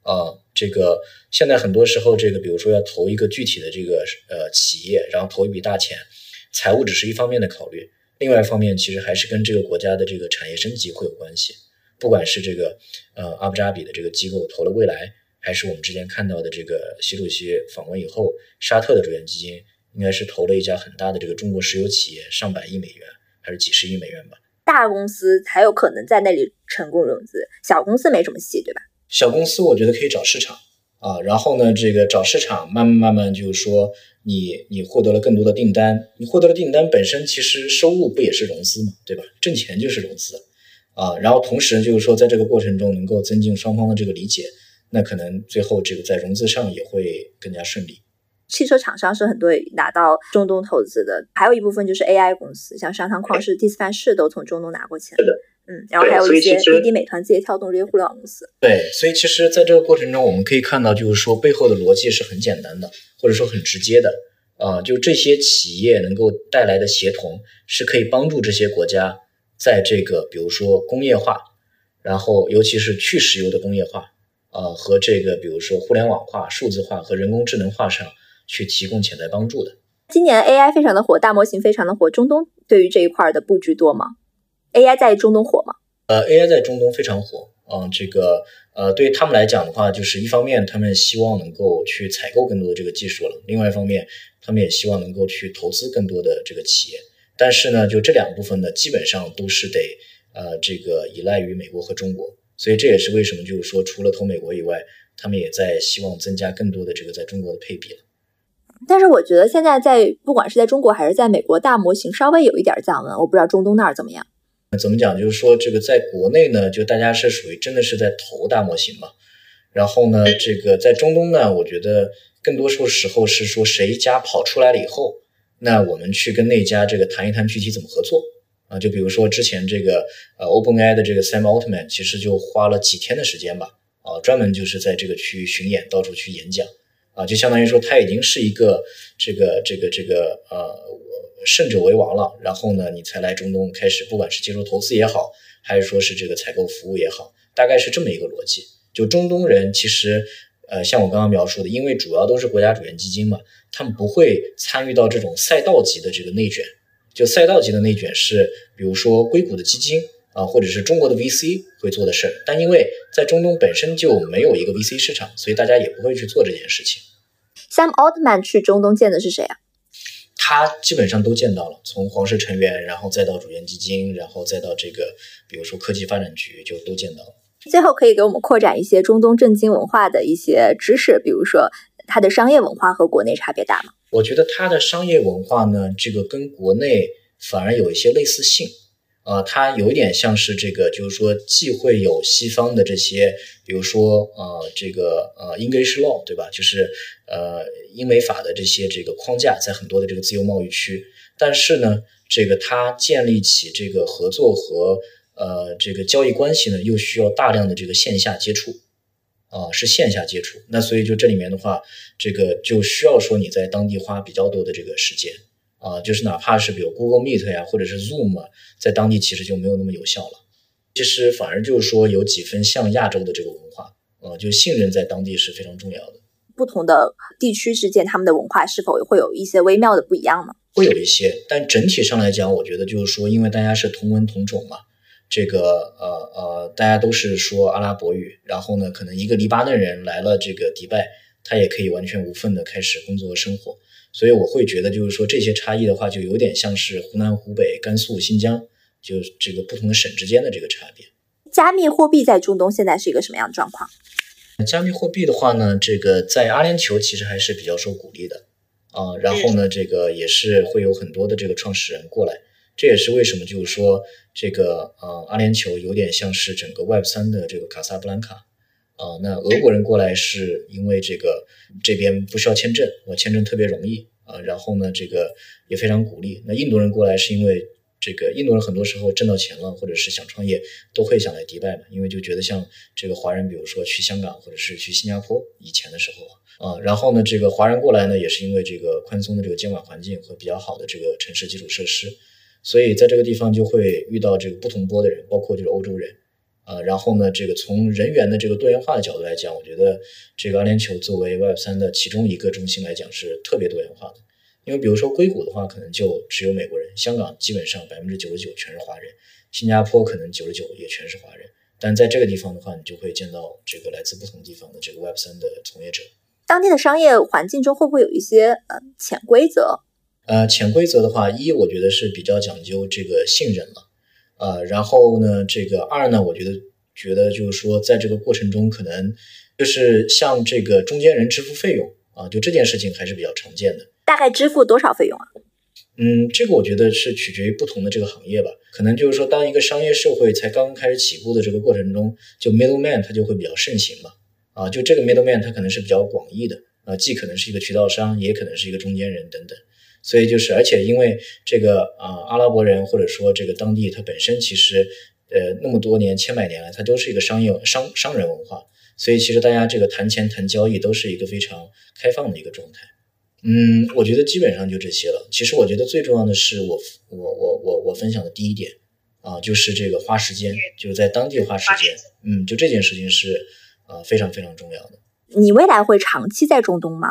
啊。这个现在很多时候，这个比如说要投一个具体的这个呃企业，然后投一笔大钱，财务只是一方面的考虑，另外一方面其实还是跟这个国家的这个产业升级会有关系。不管是这个呃阿布扎比的这个机构投了未来，还是我们之前看到的这个习主席访问以后，沙特的主权基金应该是投了一家很大的这个中国石油企业，上百亿美元还是几十亿美元吧？大公司才有可能在那里成功融资，小公司没什么戏，对吧？小公司我觉得可以找市场啊，然后呢，这个找市场，慢慢慢慢就是说，你你获得了更多的订单，你获得了订单本身其实收入不也是融资嘛，对吧？挣钱就是融资啊，然后同时就是说，在这个过程中能够增进双方的这个理解，那可能最后这个在融资上也会更加顺利。汽车厂商是很多拿到中东投资的，还有一部分就是 AI 公司，像商汤旷视、蒂斯范士都从中东拿过钱。是的。嗯，然后还有一些滴滴、美团、字节跳动这些互联网公司。对，所以其实在这个过程中，我们可以看到，就是说背后的逻辑是很简单的，或者说很直接的啊，就这些企业能够带来的协同，是可以帮助这些国家在这个比如说工业化，然后尤其是去石油的工业化啊，和这个比如说互联网化、数字化和人工智能化上去提供潜在帮助的。今年 AI 非常的火，大模型非常的火，中东对于这一块的布局多吗？AI 在中东火吗？呃，AI 在中东非常火嗯。这个呃，对于他们来讲的话，就是一方面他们希望能够去采购更多的这个技术了，另外一方面他们也希望能够去投资更多的这个企业。但是呢，就这两部分呢，基本上都是得呃这个依赖于美国和中国。所以这也是为什么就是说，除了投美国以外，他们也在希望增加更多的这个在中国的配比了。但是我觉得现在在不管是在中国还是在美国，大模型稍微有一点降温。我不知道中东那儿怎么样。怎么讲？就是说，这个在国内呢，就大家是属于真的是在投大模型嘛。然后呢，这个在中东呢，我觉得更多数时候是说谁家跑出来了以后，那我们去跟那家这个谈一谈具体怎么合作啊。就比如说之前这个呃 OpenAI 的这个 Sam Altman，其实就花了几天的时间吧，啊，专门就是在这个区域巡演，到处去演讲啊，就相当于说他已经是一个这个这个这个呃。胜者为王了，然后呢，你才来中东开始，不管是接受投资也好，还是说是这个采购服务也好，大概是这么一个逻辑。就中东人其实，呃，像我刚刚描述的，因为主要都是国家主权基金嘛，他们不会参与到这种赛道级的这个内卷。就赛道级的内卷是，比如说硅谷的基金啊，或者是中国的 VC 会做的事儿。但因为在中东本身就没有一个 VC 市场，所以大家也不会去做这件事情。Sam Altman 去中东见的是谁啊？他基本上都见到了，从皇室成员，然后再到主权基金，然后再到这个，比如说科技发展局，就都见到了。最后可以给我们扩展一些中东政经文化的一些知识，比如说它的商业文化和国内差别大吗？我觉得它的商业文化呢，这个跟国内反而有一些类似性。啊，它有点像是这个，就是说，既会有西方的这些，比如说，呃，这个呃，English law，对吧？就是呃，英美法的这些这个框架，在很多的这个自由贸易区，但是呢，这个它建立起这个合作和呃这个交易关系呢，又需要大量的这个线下接触，啊，是线下接触。那所以就这里面的话，这个就需要说你在当地花比较多的这个时间。啊，就是哪怕是比如 Google Meet 呀，或者是 Zoom 啊，在当地其实就没有那么有效了。其实反而就是说有几分像亚洲的这个文化，呃，就信任在当地是非常重要的。不同的地区之间，他们的文化是否会有一些微妙的不一样呢？会有一些，但整体上来讲，我觉得就是说，因为大家是同文同种嘛，这个呃呃，大家都是说阿拉伯语，然后呢，可能一个黎巴嫩人来了这个迪拜，他也可以完全无缝的开始工作和生活。所以我会觉得，就是说这些差异的话，就有点像是湖南、湖北、甘肃、新疆，就这个不同的省之间的这个差别。加密货币在中东现在是一个什么样的状况？加密货币的话呢，这个在阿联酋其实还是比较受鼓励的啊。然后呢，这个也是会有很多的这个创始人过来，这也是为什么就是说这个呃阿联酋有点像是整个 Web 三的这个卡萨布兰卡。啊，那俄国人过来是因为这个这边不需要签证，我签证特别容易啊，然后呢，这个也非常鼓励。那印度人过来是因为这个印度人很多时候挣到钱了，或者是想创业，都会想来迪拜嘛，因为就觉得像这个华人，比如说去香港或者是去新加坡，以前的时候啊，然后呢，这个华人过来呢，也是因为这个宽松的这个监管环境和比较好的这个城市基础设施，所以在这个地方就会遇到这个不同波的人，包括就是欧洲人。啊，然后呢，这个从人员的这个多元化的角度来讲，我觉得这个阿联酋作为 Web 三的其中一个中心来讲是特别多元化的。因为比如说硅谷的话，可能就只有美国人；香港基本上百分之九十九全是华人；新加坡可能九十九也全是华人。但在这个地方的话，你就会见到这个来自不同地方的这个 Web 三的从业者。当地的商业环境中会不会有一些呃潜规则？呃，潜规则的话，一我觉得是比较讲究这个信任了。呃，然后呢，这个二呢，我觉得觉得就是说，在这个过程中，可能就是向这个中间人支付费用啊，就这件事情还是比较常见的。大概支付多少费用啊？嗯，这个我觉得是取决于不同的这个行业吧。可能就是说，当一个商业社会才刚刚开始起步的这个过程中，就 middleman 它就会比较盛行嘛。啊，就这个 middleman 它可能是比较广义的啊，既可能是一个渠道商，也可能是一个中间人等等。所以就是，而且因为这个啊，阿拉伯人或者说这个当地，它本身其实，呃，那么多年千百年来，它都是一个商业商商人文化，所以其实大家这个谈钱谈交易都是一个非常开放的一个状态。嗯，我觉得基本上就这些了。其实我觉得最重要的是我我我我我分享的第一点啊，就是这个花时间，就是在当地花时间。嗯，就这件事情是啊非常非常重要的。你未来会长期在中东吗？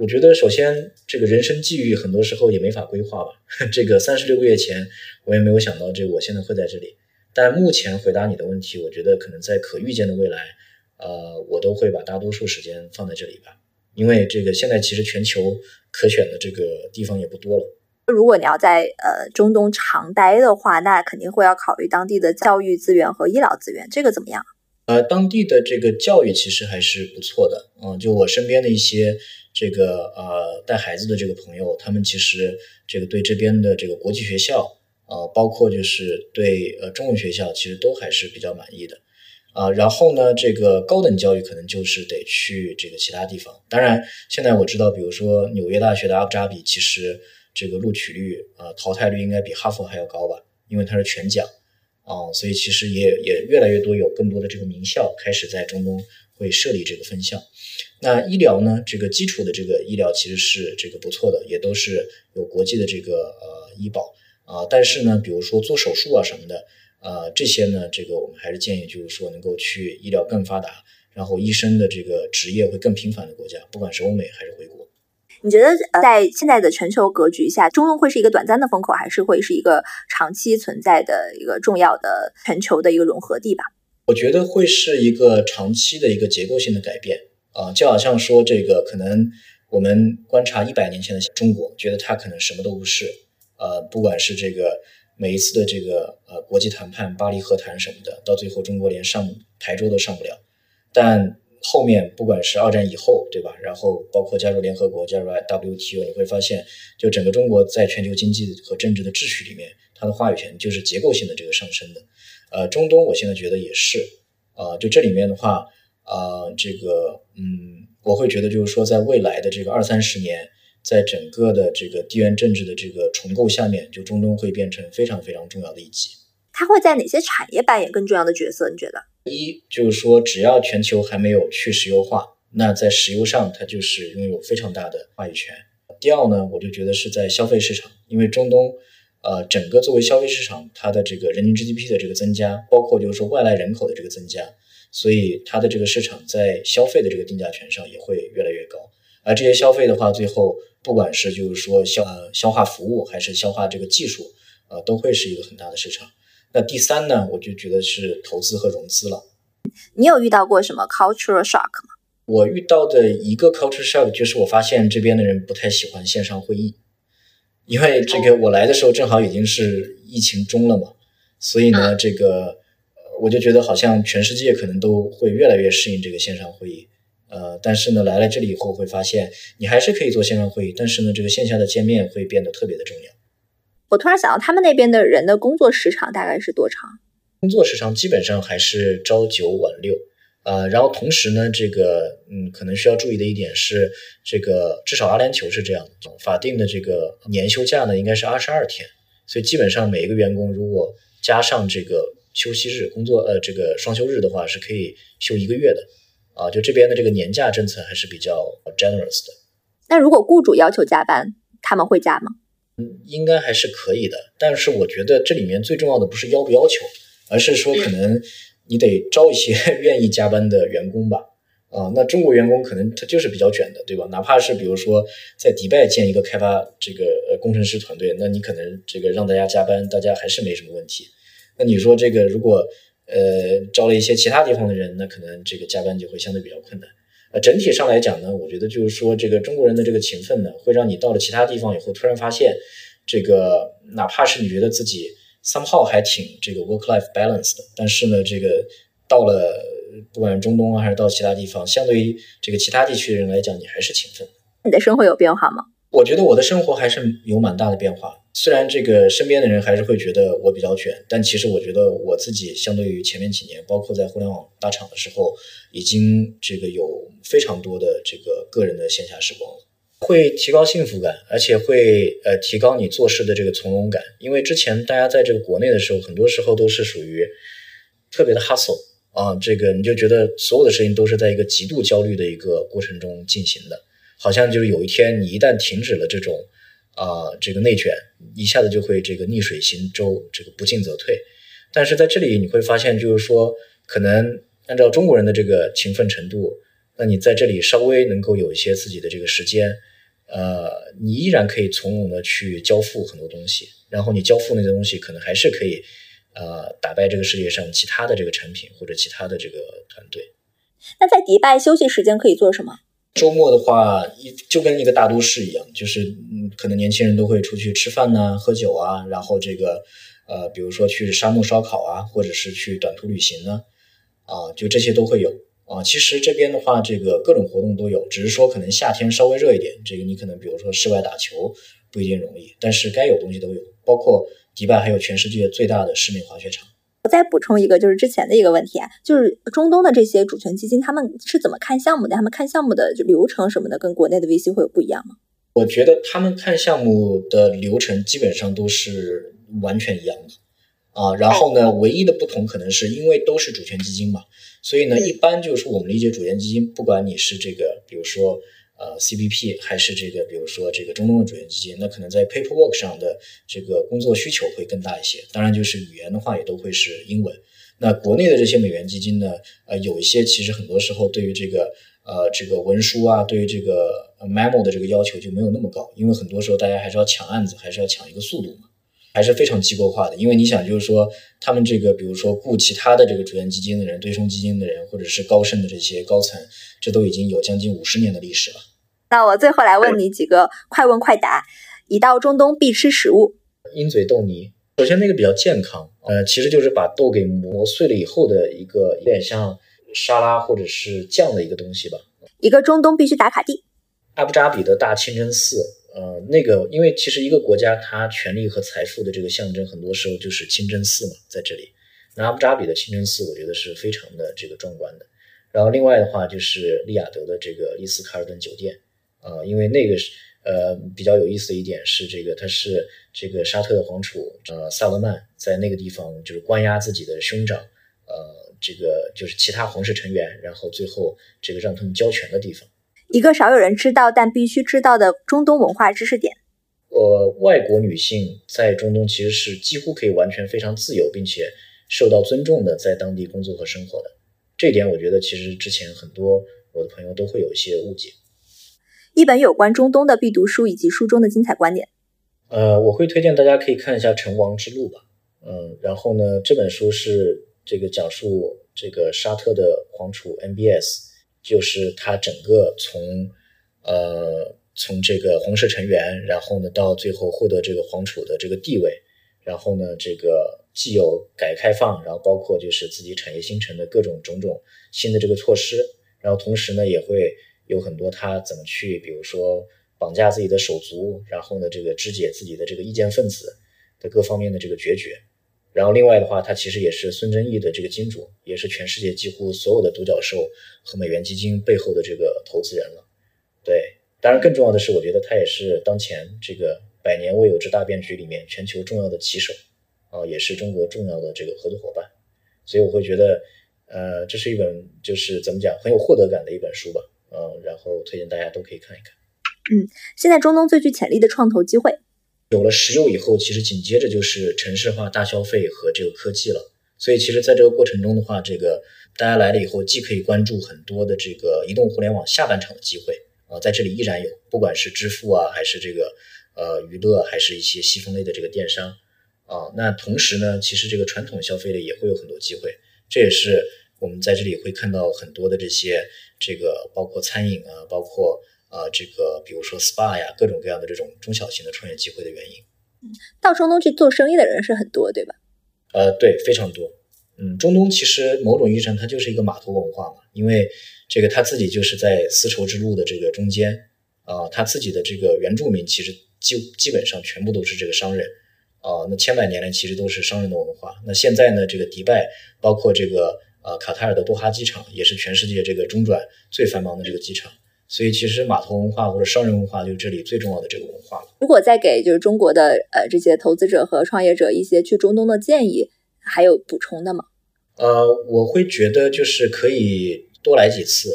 我觉得首先，这个人生际遇很多时候也没法规划吧。这个三十六个月前，我也没有想到这我现在会在这里。但目前回答你的问题，我觉得可能在可预见的未来，呃，我都会把大多数时间放在这里吧。因为这个现在其实全球可选的这个地方也不多了。如果你要在呃中东长待的话，那肯定会要考虑当地的教育资源和医疗资源，这个怎么样？呃，当地的这个教育其实还是不错的。嗯，就我身边的一些。这个呃带孩子的这个朋友，他们其实这个对这边的这个国际学校，呃，包括就是对呃中文学校，其实都还是比较满意的，啊，然后呢，这个高等教育可能就是得去这个其他地方。当然，现在我知道，比如说纽约大学的阿布扎比，其实这个录取率啊淘汰率应该比哈佛还要高吧，因为它是全奖啊，所以其实也也越来越多有更多的这个名校开始在中东会设立这个分校。那医疗呢？这个基础的这个医疗其实是这个不错的，也都是有国际的这个呃医保啊。但是呢，比如说做手术啊什么的，呃，这些呢，这个我们还是建议就是说能够去医疗更发达，然后医生的这个职业会更频繁的国家，不管是欧美还是回国。你觉得在现在的全球格局下，中东会是一个短暂的风口，还是会是一个长期存在的一个重要的全球的一个融合地吧？我觉得会是一个长期的一个结构性的改变。啊，就好像说这个，可能我们观察一百年前的中国，觉得它可能什么都不是。呃，不管是这个每一次的这个呃国际谈判、巴黎和谈什么的，到最后中国连上台桌都上不了。但后面不管是二战以后，对吧？然后包括加入联合国、加入 WTO，你会发现，就整个中国在全球经济和政治的秩序里面，它的话语权就是结构性的这个上升的。呃，中东我现在觉得也是。啊，就这里面的话。啊，这个，嗯，我会觉得就是说，在未来的这个二三十年，在整个的这个地缘政治的这个重构下面，就中东会变成非常非常重要的一极。它会在哪些产业扮演更重要的角色？你觉得？一就是说，只要全球还没有去石油化，那在石油上它就是拥有非常大的话语权。第二呢，我就觉得是在消费市场，因为中东，呃，整个作为消费市场，它的这个人均 GDP 的这个增加，包括就是说外来人口的这个增加。所以它的这个市场在消费的这个定价权上也会越来越高，而这些消费的话，最后不管是就是说消消化服务还是消化这个技术，呃，都会是一个很大的市场。那第三呢，我就觉得是投资和融资了。你有遇到过什么 cultural shock 吗？我遇到的一个 cultural shock 就是我发现这边的人不太喜欢线上会议，因为这个我来的时候正好已经是疫情中了嘛，所以呢，这个。我就觉得好像全世界可能都会越来越适应这个线上会议，呃，但是呢，来了这里以后会发现，你还是可以做线上会议，但是呢，这个线下的见面会变得特别的重要。我突然想到，他们那边的人的工作时长大概是多长？工作时长基本上还是朝九晚六，呃，然后同时呢，这个嗯，可能需要注意的一点是，这个至少阿联酋是这样的，法定的这个年休假呢应该是二十二天，所以基本上每一个员工如果加上这个休息日、工作呃这个双休日的话，是可以休一个月的。啊，就这边的这个年假政策还是比较 generous 的。那如果雇主要求加班，他们会加吗？嗯，应该还是可以的。但是我觉得这里面最重要的不是要不要求，而是说可能你得招一些愿意加班的员工吧。啊，那中国员工可能他就是比较卷的，对吧？哪怕是比如说在迪拜建一个开发这个呃工程师团队，那你可能这个让大家加班，大家还是没什么问题。那你说这个如果？呃，招了一些其他地方的人，那可能这个加班就会相对比较困难。呃，整体上来讲呢，我觉得就是说，这个中国人的这个勤奋呢，会让你到了其他地方以后，突然发现，这个哪怕是你觉得自己 somehow 还挺这个 work life balance 的，但是呢，这个到了不管是中东啊，还是到其他地方，相对于这个其他地区的人来讲，你还是勤奋。你的生活有变化吗？我觉得我的生活还是有蛮大的变化。虽然这个身边的人还是会觉得我比较卷，但其实我觉得我自己相对于前面几年，包括在互联网大厂的时候，已经这个有非常多的这个个人的线下时光了，会提高幸福感，而且会呃提高你做事的这个从容感。因为之前大家在这个国内的时候，很多时候都是属于特别的 hustle 啊，这个你就觉得所有的事情都是在一个极度焦虑的一个过程中进行的。好像就是有一天你一旦停止了这种啊这个内卷，一下子就会这个逆水行舟，这个不进则退。但是在这里你会发现，就是说可能按照中国人的这个勤奋程度，那你在这里稍微能够有一些自己的这个时间，呃，你依然可以从容的去交付很多东西，然后你交付那些东西可能还是可以呃打败这个世界上其他的这个产品或者其他的这个团队。那在迪拜休息时间可以做什么？周末的话，一就跟一个大都市一样，就是嗯，可能年轻人都会出去吃饭呢、喝酒啊，然后这个呃，比如说去沙漠烧烤啊，或者是去短途旅行呢，啊，就这些都会有啊。其实这边的话，这个各种活动都有，只是说可能夏天稍微热一点，这个你可能比如说室外打球不一定容易，但是该有东西都有，包括迪拜还有全世界最大的室内滑雪场。我再补充一个，就是之前的一个问题啊，就是中东的这些主权基金，他们是怎么看项目的？他们看项目的就流程什么的，跟国内的 VC 会有不一样吗？我觉得他们看项目的流程基本上都是完全一样的啊。然后呢，唯一的不同可能是因为都是主权基金嘛，所以呢，一般就是我们理解主权基金，不管你是这个，比如说。呃，CBP 还是这个，比如说这个中东的主权基金，那可能在 paperwork 上的这个工作需求会更大一些。当然，就是语言的话也都会是英文。那国内的这些美元基金呢，呃，有一些其实很多时候对于这个呃这个文书啊，对于这个 memo 的这个要求就没有那么高，因为很多时候大家还是要抢案子，还是要抢一个速度嘛，还是非常机构化的。因为你想，就是说他们这个比如说雇其他的这个主权基金的人、对冲基金的人，或者是高盛的这些高层，这都已经有将近五十年的历史了。那我最后来问你几个快问快答。一到中东必吃食物，鹰嘴豆泥。首先那个比较健康，呃，其实就是把豆给磨碎了以后的一个有点像沙拉或者是酱的一个东西吧。一个中东必须打卡地，阿布扎比的大清真寺。呃，那个因为其实一个国家它权力和财富的这个象征，很多时候就是清真寺嘛，在这里。那阿布扎比的清真寺，我觉得是非常的这个壮观的。然后另外的话就是利雅得的这个丽思卡尔顿酒店。啊，因为那个是呃比较有意思的一点是，这个他是这个沙特的皇储呃萨勒曼在那个地方就是关押自己的兄长，呃，这个就是其他皇室成员，然后最后这个让他们交权的地方。一个少有人知道但必须知道的中东文化知识点。呃，外国女性在中东其实是几乎可以完全非常自由并且受到尊重的，在当地工作和生活的。这点我觉得其实之前很多我的朋友都会有一些误解。一本有关中东的必读书以及书中的精彩观点。呃，我会推荐大家可以看一下《成王之路》吧。嗯，然后呢，这本书是这个讲述这个沙特的皇储 MBS，就是他整个从呃从这个皇室成员，然后呢到最后获得这个皇储的这个地位，然后呢这个既有改革开放，然后包括就是自己产业新城的各种种种新的这个措施，然后同时呢也会。有很多他怎么去，比如说绑架自己的手足，然后呢，这个肢解自己的这个意见分子的各方面的这个决绝，然后另外的话，他其实也是孙正义的这个金主，也是全世界几乎所有的独角兽和美元基金背后的这个投资人了。对，当然更重要的是，我觉得他也是当前这个百年未有之大变局里面全球重要的棋手啊，也是中国重要的这个合作伙伴。所以我会觉得，呃，这是一本就是怎么讲很有获得感的一本书吧。嗯，然后推荐大家都可以看一看。嗯，现在中东最具潜力的创投机会。有了石油以后，其实紧接着就是城市化、大消费和这个科技了。所以，其实在这个过程中的话，这个大家来了以后，既可以关注很多的这个移动互联网下半场的机会啊，在这里依然有，不管是支付啊，还是这个呃娱乐，还是一些细分类的这个电商啊。那同时呢，其实这个传统消费类也会有很多机会。这也是我们在这里会看到很多的这些这个包括餐饮啊，包括。啊，这个比如说 SPA 呀，各种各样的这种中小型的创业机会的原因。嗯，到中东去做生意的人是很多，对吧？呃，对，非常多。嗯，中东其实某种意义上它就是一个码头文化嘛，因为这个他自己就是在丝绸之路的这个中间啊，他自己的这个原住民其实基基本上全部都是这个商人啊，那千百年来其实都是商人的文化。那现在呢，这个迪拜包括这个呃卡塔尔的多哈机场也是全世界这个中转最繁忙的这个机场。所以，其实码头文化或者商人文化就是这里最重要的这个文化了。如果再给就是中国的呃这些投资者和创业者一些去中东的建议，还有补充的吗？呃，我会觉得就是可以多来几次，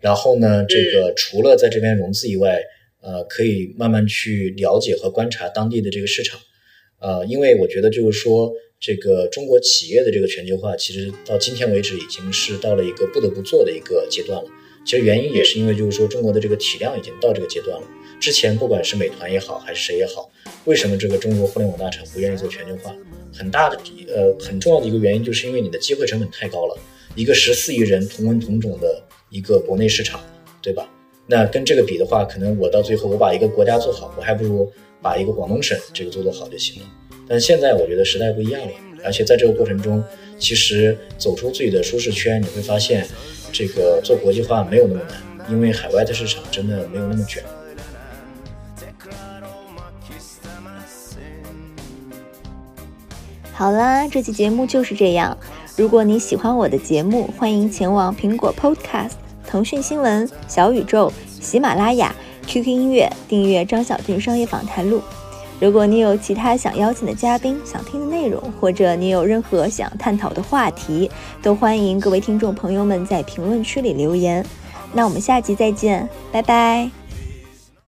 然后呢，这个除了在这边融资以外，呃，可以慢慢去了解和观察当地的这个市场。呃，因为我觉得就是说，这个中国企业的这个全球化，其实到今天为止已经是到了一个不得不做的一个阶段了。其实原因也是因为，就是说中国的这个体量已经到这个阶段了。之前不管是美团也好，还是谁也好，为什么这个中国互联网大厂不愿意做全球化？很大的呃很重要的一个原因，就是因为你的机会成本太高了。一个十四亿人同文同种的一个国内市场，对吧？那跟这个比的话，可能我到最后我把一个国家做好，我还不如把一个广东省这个做做好就行了。但现在我觉得时代不一样了，而且在这个过程中，其实走出自己的舒适圈，你会发现。这个做国际化没有那么难，因为海外的市场真的没有那么卷。好啦，这期节目就是这样。如果你喜欢我的节目，欢迎前往苹果 Podcast、腾讯新闻、小宇宙、喜马拉雅、QQ 音乐订阅张小俊商业访谈录。如果你有其他想邀请的嘉宾、想听的内容，或者你有任何想探讨的话题，都欢迎各位听众朋友们在评论区里留言。那我们下集再见，拜拜。